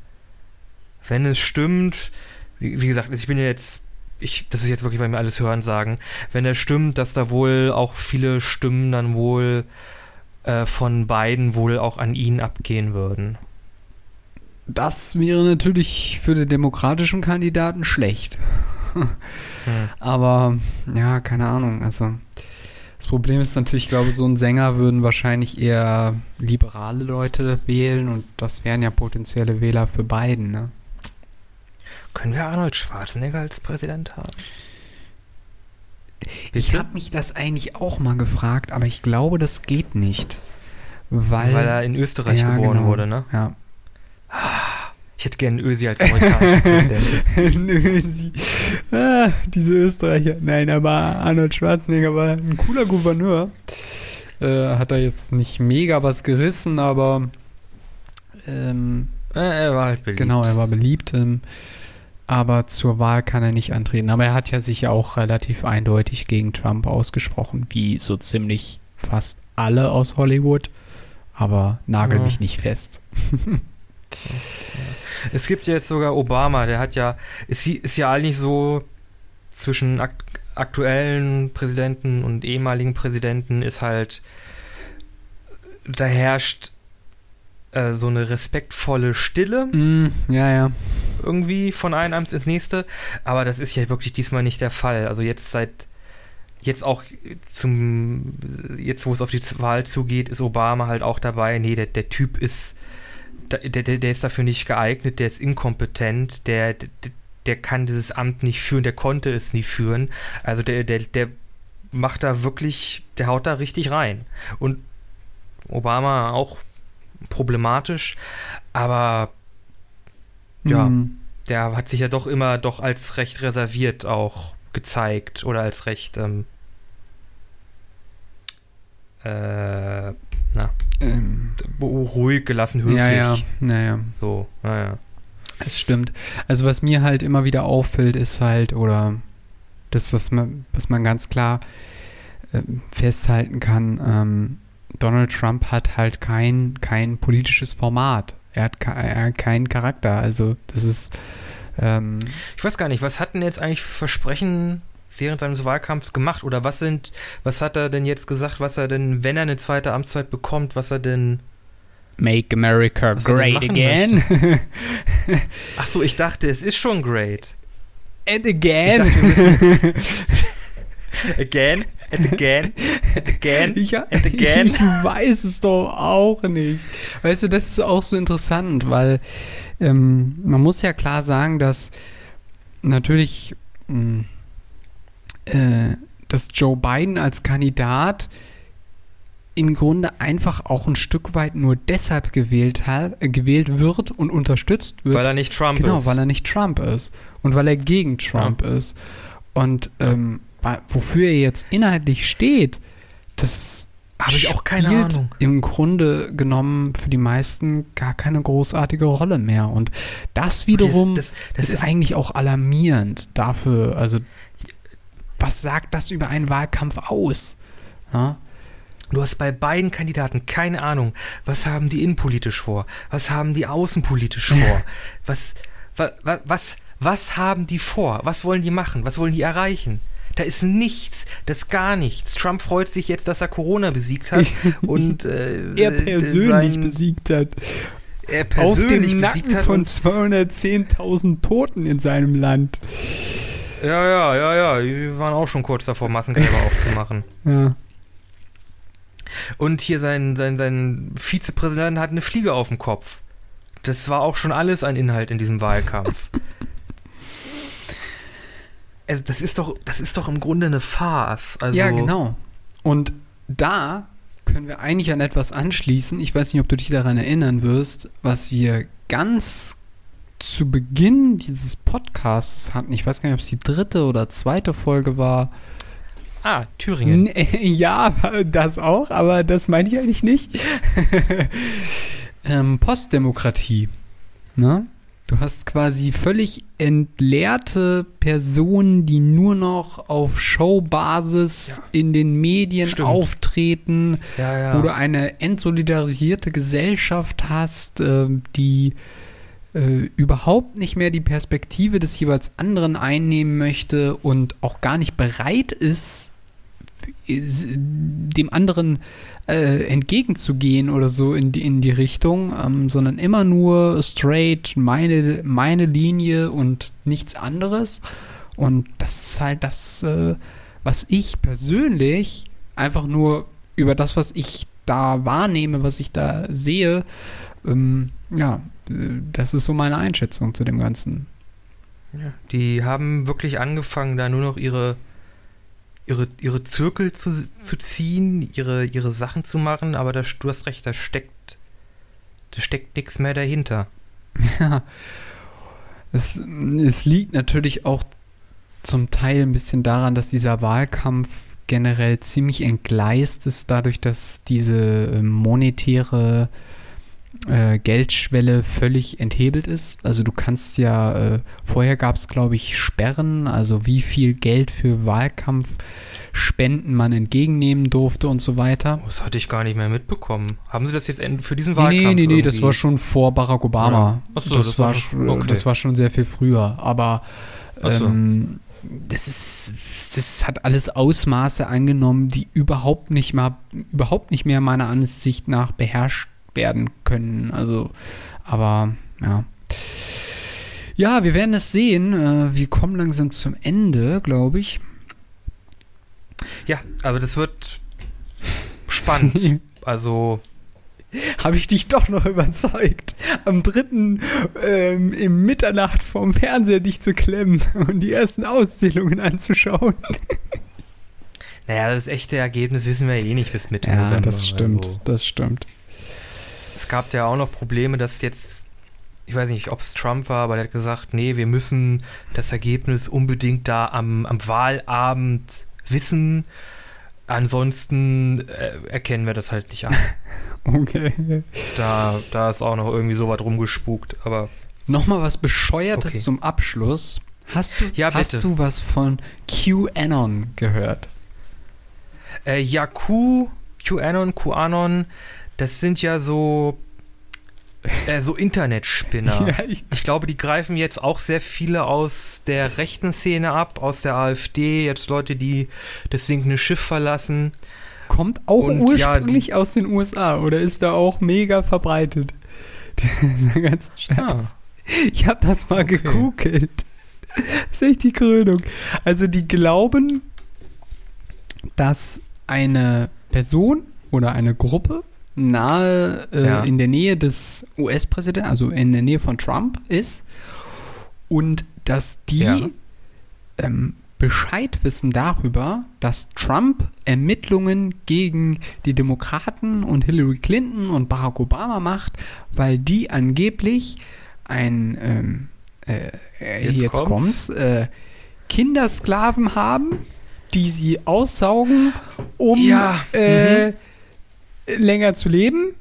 wenn es stimmt, wie, wie gesagt, ich bin ja jetzt, ich, das ist jetzt wirklich bei mir alles Hören sagen, wenn es stimmt, dass da wohl auch viele Stimmen dann wohl äh, von beiden wohl auch an ihn abgehen würden. Das wäre natürlich für den demokratischen Kandidaten schlecht. Hm. Aber ja, keine Ahnung. Also das Problem ist natürlich, ich glaube, so ein Sänger würden wahrscheinlich eher liberale Leute wählen und das wären ja potenzielle Wähler für beiden. Ne? Können wir Arnold Schwarzenegger als Präsident haben? Ich Bitte? habe mich das eigentlich auch mal gefragt, aber ich glaube, das geht nicht, weil, Weil er in Österreich Ja, geboren genau. wurde, ne? ja, Ich hätte gerne Ösi als amerikanischen Präsidenten. Ösi. Ah, diese Österreicher. Nein, aber Arnold Schwarzenegger war ein cooler Gouverneur. Äh, hat er jetzt nicht mega was gerissen, aber ähm, Äh, er war halt beliebt. genau, er war beliebt. Ähm, aber zur Wahl kann er nicht antreten. Aber er hat ja sich ja auch relativ eindeutig gegen Trump ausgesprochen, wie so ziemlich fast alle aus Hollywood. Aber nagel Ja. mich nicht fest. Es gibt ja jetzt sogar Obama, der hat ja, ist, ist ja eigentlich so zwischen ak aktuellen Präsidenten und ehemaligen Präsidenten ist halt, da herrscht äh, so eine respektvolle Stille Mm, ja, ja. irgendwie von einem Amt ins nächste, aber das ist ja wirklich diesmal nicht der Fall. Also jetzt seit jetzt auch zum jetzt wo es auf die Wahl zugeht, ist Obama halt auch dabei. Nee, der, der Typ ist der, der, der ist dafür nicht geeignet, der ist inkompetent, der, der, der kann dieses Amt nicht führen, der konnte es nie führen. Also der, der, der macht da wirklich, der haut da richtig rein. Und Obama auch problematisch, aber Ja. Mm. der hat sich ja doch immer doch als recht reserviert auch gezeigt oder als recht ähm, äh, Ähm, ruhig gelassen, höflich. ja, ja, naja. So, naja. Es stimmt. Also was mir halt immer wieder auffällt, ist halt, oder das, was man, was man ganz klar ähm, festhalten kann, ähm, Donald Trump hat halt kein, kein politisches Format. Er hat, er hat keinen Charakter. Also das ist ähm, Ich weiß gar nicht, was hat denn jetzt eigentlich Versprechen während seines Wahlkampfs gemacht? Oder was sind, was hat er denn jetzt gesagt, was er denn, wenn er eine zweite Amtszeit bekommt, was er denn. Make America er Great Again. Ach so, ich dachte, es ist schon great. And Ich again. dachte, wir Again, and again, and again. Ich, And again. ich weiß es doch auch nicht. Weißt du, das ist auch so interessant, weil ähm, man muss ja klar sagen, dass natürlich, mh, äh, dass Joe Biden als Kandidat im Grunde einfach auch ein Stück weit nur deshalb gewählt, hat, äh, gewählt wird und unterstützt wird, Weil er nicht Trump Genau, ist. weil er nicht Trump ist und weil er gegen Trump ist. Und ähm, wofür er jetzt inhaltlich steht, das Habe ich auch keine spielt Ahnung. im Grunde genommen für die meisten gar keine großartige Rolle mehr. Und das wiederum das, das, ist, ist eigentlich auch alarmierend dafür. Also, was sagt das über einen Wahlkampf aus? Ja? Du hast bei beiden Kandidaten keine Ahnung, was haben die innenpolitisch vor? Was haben die außenpolitisch vor? Was, wa, wa, was, was haben die vor? Was wollen die machen? Was wollen die erreichen? Da ist nichts, das ist gar nichts. Trump freut sich jetzt, dass er Corona besiegt hat und äh, Er persönlich sein- besiegt hat. er Auf persönlich dem besiegt Nacken hat von und, 210.000 Toten in seinem Land. ja, ja, ja, ja, die waren auch schon kurz davor, Massengräber aufzumachen. Ja. Und hier sein, sein, sein Vizepräsident hat eine Fliege auf dem Kopf. Das war auch schon alles ein Inhalt in diesem Wahlkampf. also das ist doch, das ist doch im Grunde eine Farce. Also, Ja, genau. Und da können wir eigentlich an etwas anschließen. Ich weiß nicht, ob du dich daran erinnern wirst, was wir ganz zu Beginn dieses Podcasts hatten. Ich weiß gar nicht, ob es die dritte oder zweite Folge war. Ah, Thüringen. N ja, das auch, aber das meine ich eigentlich nicht. ähm, Postdemokratie. Ne? Du hast quasi völlig entleerte Personen, die nur noch auf Showbasis in den Medien Stimmt. auftreten, Ja, ja. wo du eine entsolidarisierte Gesellschaft hast, ähm, die äh, überhaupt nicht mehr die Perspektive des jeweils anderen einnehmen möchte und auch gar nicht bereit ist, is- dem anderen äh, entgegenzugehen oder so in die, in die Richtung, ähm, sondern immer nur straight meine, meine Linie und nichts anderes. Und das ist halt das, äh, was ich persönlich einfach nur über das, was ich da wahrnehme, was ich da sehe, ähm, ja, das ist so meine Einschätzung zu dem Ganzen. Ja, die haben wirklich angefangen, da nur noch ihre, ihre, ihre Zirkel zu, zu ziehen, ihre, ihre Sachen zu machen, aber da, du hast recht, da steckt, da steckt nichts mehr dahinter. Ja. Es, es liegt natürlich auch zum Teil ein bisschen daran, dass dieser Wahlkampf generell ziemlich entgleist ist, dadurch, dass diese äh, monetäre äh, Geldschwelle völlig enthebelt ist. Also du kannst ja, äh, vorher gab es, glaube ich, Sperren, also wie viel Geld für Wahlkampfspenden man entgegennehmen durfte und so weiter. Oh, das hatte ich gar nicht mehr mitbekommen. Haben Sie das jetzt für diesen Wahlkampf nee, nee, nee, das irgendwie? war schon vor Barack Obama. Ja. Ach so, das, das war, war sch- schon- okay. das war schon sehr viel früher. Aber ähm, das ist, das hat alles Ausmaße angenommen, die überhaupt nicht mal, überhaupt nicht mehr meiner Ansicht nach beherrscht werden können. Also, aber ja. Ja, wir werden es sehen. Äh, Wir kommen langsam zum Ende, glaube ich. Ja, aber das wird spannend. Also, Habe ich dich doch noch überzeugt, am dritten ähm, im Mitternacht vorm Fernseher dich zu klemmen und die ersten Auszählungen anzuschauen. naja, das echte Ergebnis wissen wir eh nicht bis Mitte Ja, das stimmt, Also, das stimmt. Es gab ja auch noch Probleme, dass jetzt, ich weiß nicht, ob es Trump war, aber der hat gesagt, nee, wir müssen das Ergebnis unbedingt da am, am Wahlabend wissen. Ansonsten äh, erkennen wir das halt nicht an. Okay. Da, da ist auch noch irgendwie so was rumgespukt, aber Nochmal was Bescheuertes Okay. zum Abschluss. Hast du, Ja, hast bitte. du was von QAnon gehört? Äh, ja, Q, QAnon, QAnon, das sind ja so, äh, so Internetspinner. ich, Ich glaube, die greifen jetzt auch sehr viele aus der rechten Szene ab, aus der AfD, jetzt Leute, die das sinkende Schiff verlassen. kommt auch Und ja, ursprünglich aus den USA oder ist da auch mega verbreitet? Der ganze Scheiß. Ich habe das mal Okay. gegoogelt. Das ist echt die Krönung. Also die glauben, dass eine Person oder eine Gruppe nahe äh, Ja. in der Nähe des US-Präsidenten, also in der Nähe von Trump ist und dass die Ja. ähm, Bescheid wissen darüber, dass Trump Ermittlungen gegen die Demokraten und Hillary Clinton und Barack Obama macht, weil die angeblich ein ähm, äh, äh, Jetzt jetzt, kommt's. kommt's, äh, Kindersklaven haben, die sie aussaugen, um Ja, äh, länger zu leben.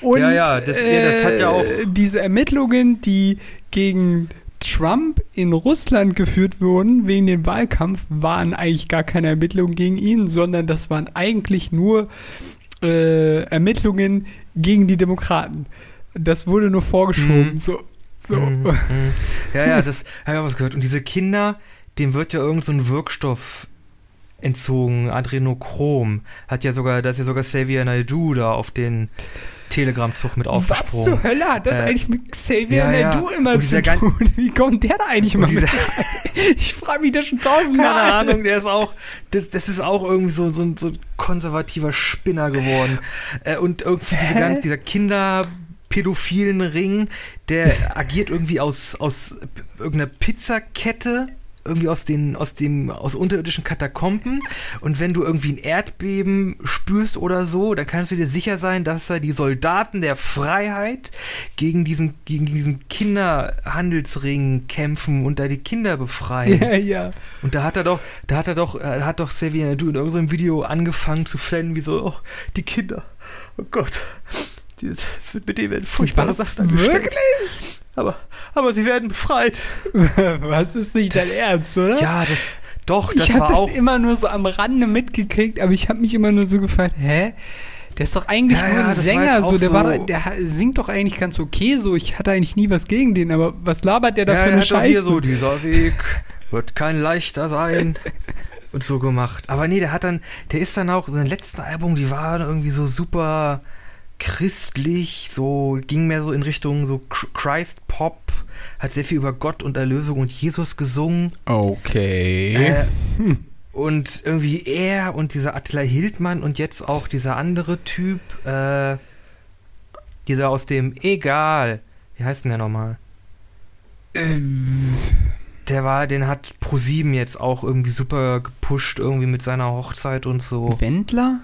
Und Ja, ja, das- ja, das hat ja auch- äh, diese Ermittlungen, die gegen Trump in Russland geführt wurden wegen dem Wahlkampf, waren eigentlich gar keine Ermittlungen gegen ihn, sondern das waren eigentlich nur äh, Ermittlungen gegen die Demokraten. Das wurde nur vorgeschoben. Mhm. So, so. Mhm, mhm. Ja, ja, das habe ich auch was gehört. Und diese Kinder, dem wird ja irgend so ein Wirkstoff entzogen, Adrenochrom. Hat ja sogar, da ist ja sogar Xavier Naidoo da auf den Telegram-Zug mit Was aufgesprungen. zur Hölle hat das Äh, eigentlich mit Xavier ja, ja. Naidoo immer zu tun? Wie kommt der da eigentlich mal mit rein? Ich frage mich das schon tausendmal. Keine Ahnung, der ist auch, das, das ist auch irgendwie so, so, ein- so ein konservativer Spinner geworden. Äh, und irgendwie diese Hä? ganz, dieser Kinderpädophilen Ring, der agiert irgendwie aus, aus irgendeiner Pizzakette, irgendwie aus den, aus dem, aus unterirdischen Katakomben. Und wenn du irgendwie ein Erdbeben spürst oder so, dann kannst du dir sicher sein, dass da die Soldaten der Freiheit gegen diesen, gegen diesen Kinderhandelsring kämpfen und da die Kinder befreien. Ja, ja. Und da hat er doch, da hat er doch, hat doch Xavier Naidoo in irgendeinem Video angefangen zu flennen, wie so, oh, die Kinder, oh Gott, es wird mit denen werden furchtbare Was? Wirklich? Aber, aber sie werden befreit. Was ist nicht dein Das- Ernst, oder? Ja, das, doch, das ich habe war das auch, immer nur so am Rande mitgekriegt, aber ich habe mich immer nur so gefragt, hä? Der ist doch eigentlich Ja, nur ja, ein das war Sänger, so, der, war, so- der ha- singt doch eigentlich ganz okay, so. Ich hatte eigentlich nie was gegen den, aber was labert der da ja, für eine doch hier Scheiße? so, dieser Weg wird kein leichter sein. Und so gemacht. Aber nee, der hat dann, der ist dann auch, sein letzten Album, die waren irgendwie so super christlich, so, ging mehr so in Richtung so Chr- Christ-Pop, hat sehr viel über Gott und Erlösung und Jesus gesungen. Okay. Äh, und irgendwie er und dieser Attila Hildmann und jetzt auch dieser andere Typ, äh, dieser aus dem Egal. Wie heißt denn der nochmal? Ähm, Der war, den hat Pro7 jetzt auch irgendwie super gepusht, irgendwie mit seiner Hochzeit und so. Wendler?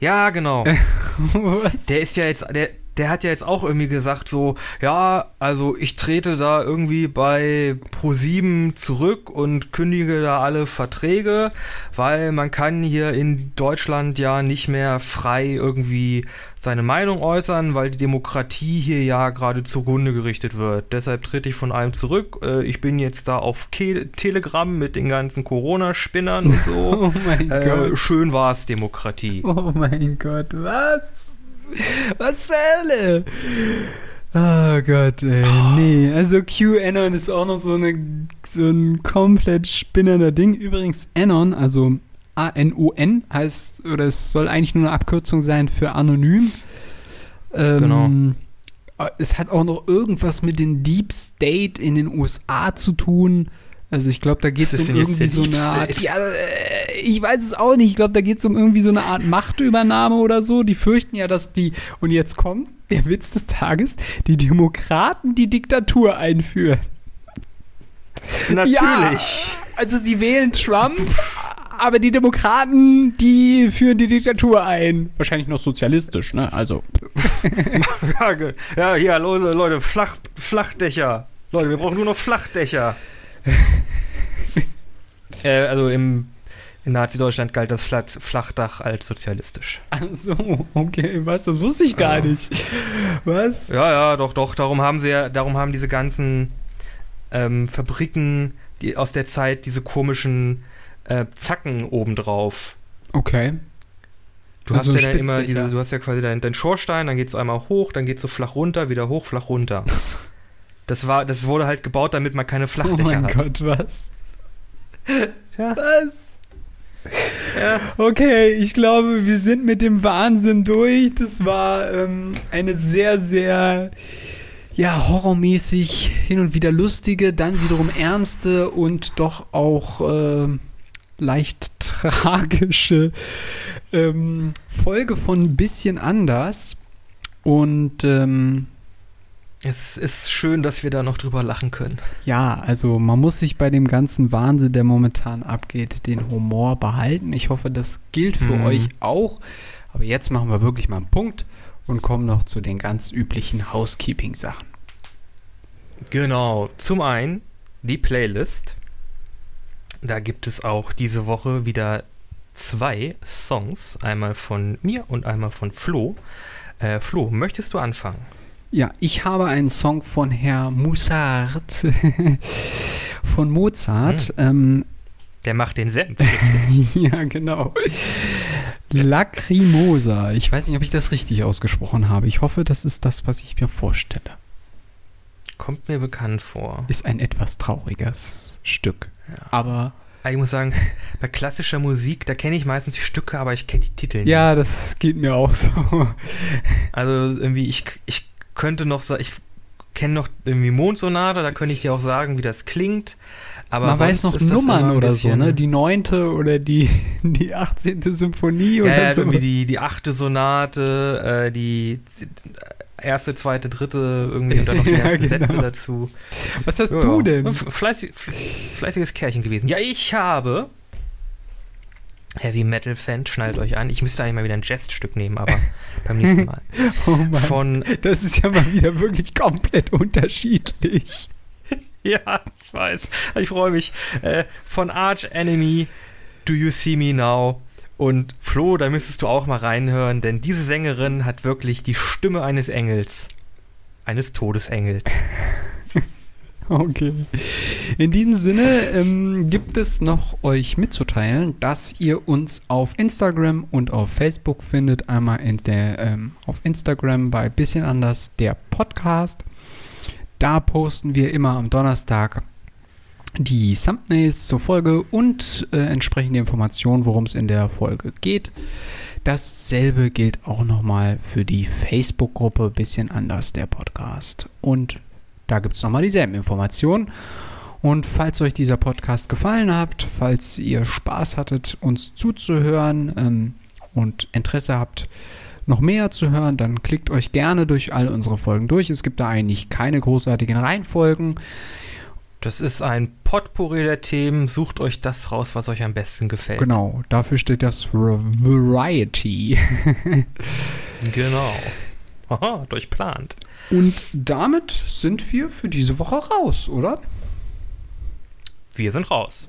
Ja, genau. Der ist ja jetzt, der, der hat ja jetzt auch irgendwie gesagt so, ja, also ich trete da irgendwie bei Pro7 zurück und kündige da alle Verträge, weil man kann hier in Deutschland ja nicht mehr frei irgendwie seine Meinung äußern, weil die Demokratie hier ja gerade zugrunde gerichtet wird. Deshalb trete ich von allem zurück. Äh, ich bin jetzt da auf Ke Telegram mit den ganzen Corona-Spinnern und so. Oh mein äh, Gott. Schön war's, Demokratie. Oh mein Gott, was? Was zur Hölle? Oh Gott, ey, nee. Also QAnon ist auch noch so, eine, so ein komplett spinnernder Ding. Übrigens, Anon, also A-N-O-N heißt, oder es soll eigentlich nur eine Abkürzung sein für anonym. Ähm, Genau. Es hat auch noch irgendwas mit dem Deep State in den USA zu tun. Also ich glaube, da geht es um irgendwie so eine Art. Ja, äh, ich weiß es auch nicht. Ich glaube, da geht es um irgendwie so eine Art Machtübernahme oder so. Die fürchten ja, dass die. Und jetzt kommt der Witz des Tages: Die Demokraten die Diktatur einführen. Natürlich. Ja, also sie wählen Trump, aber die Demokraten, die führen die Diktatur ein. Wahrscheinlich noch sozialistisch, ne? Also. Ja, ge- ja, hier, Leute, Leute Flach, Flachdächer. Leute, wir brauchen nur noch Flachdächer. äh, also im in Nazi-Deutschland galt das Flach, Flachdach als sozialistisch. Ach so, okay, was? Das wusste ich gar Ja. nicht. Was? Ja, ja, doch, doch. Darum haben sie ja, darum haben diese ganzen ähm, Fabriken, die aus der Zeit diese komischen äh, Zacken obendrauf. Okay. Du Also hast ja dann immer diese, du hast ja quasi deinen dein Schornstein, dann geht es einmal hoch, dann geht es so flach runter, wieder hoch, flach runter. Das war, das wurde halt gebaut, damit man keine Oh Flachdächer mein hat. Gott, was? Ja. Was? Ja. Okay, ich glaube, wir sind mit dem Wahnsinn durch. Das war ähm, eine sehr, sehr, ja, horrormäßig hin und wieder lustige, dann wiederum ernste und doch auch ähm, leicht tragische ähm, Folge von Bisschen anders. Und ähm, Es ist schön, dass wir da noch drüber lachen können. Ja, also man muss sich bei dem ganzen Wahnsinn, der momentan abgeht, den Humor behalten. Ich hoffe, das gilt für Mhm. euch auch. Aber jetzt machen wir wirklich mal einen Punkt und kommen noch zu den ganz üblichen Housekeeping-Sachen. Genau. Zum einen die Playlist. Da gibt es auch diese Woche wieder zwei Songs. Einmal von mir und einmal von Flo. Äh, Flo, möchtest du anfangen? Ja, ich habe einen Song von Herr Musart von Mozart. Ähm, Der macht den Senf. ja, genau. Lacrimosa. Ich weiß nicht, ob ich das richtig ausgesprochen habe. Ich hoffe, das ist das, was ich mir vorstelle. Kommt mir bekannt vor. Ist ein etwas trauriges Stück. Ja. Aber Aber Ich muss sagen, bei klassischer Musik, da kenne ich meistens die Stücke, aber ich kenne die Titel nicht. ja, das geht mir auch so. Also irgendwie, ich, ich könnte noch ich kenne noch irgendwie Mondsonate, da könnte ich dir auch sagen, wie das klingt. Aber Man weiß noch Nummern oder so, ne? Die neunte oder die, die 18. Symphonie Ja, oder ja, so. irgendwie die, die achte Sonate, äh, die erste, zweite, dritte irgendwie und dann noch die Ja, ganzen genau. Sätze dazu. Was hast Ja, du denn? Fleißig, fleißiges Kerlchen gewesen. Ja, ich habe Heavy Metal Fan, schnallt euch an. Ich müsste eigentlich mal wieder ein Jazzstück nehmen, aber beim nächsten Mal. Oh Mann, Von, das ist ja mal wieder wirklich komplett unterschiedlich. ja, ich weiß, ich freue mich. Äh, von Arch Enemy, Do You See Me Now? Und Flo, da müsstest du auch mal reinhören, denn diese Sängerin hat wirklich die Stimme eines Engels. Eines Todesengels. Okay. In diesem Sinne ähm, gibt es noch euch mitzuteilen, dass ihr uns auf Instagram und auf Facebook findet. Einmal in der, ähm, auf Instagram bei Bisschen anders der Podcast. Da posten wir immer am Donnerstag die Thumbnails zur Folge und äh, entsprechende Informationen, worum es in der Folge geht. Dasselbe gilt auch nochmal für die Facebook-Gruppe Bisschen anders der Podcast. Und da gibt es nochmal dieselben Informationen. Und falls euch dieser Podcast gefallen hat, falls ihr Spaß hattet, uns zuzuhören ähm, und Interesse habt, noch mehr zu hören, dann klickt euch gerne durch all unsere Folgen durch. Es gibt da eigentlich keine großartigen Reihenfolgen. Das ist ein Potpourri der Themen. Sucht euch das raus, was euch am besten gefällt. Genau, dafür steht das Variety. Genau. Haha, durchplant. Und damit sind wir für diese Woche raus, oder? Wir sind raus.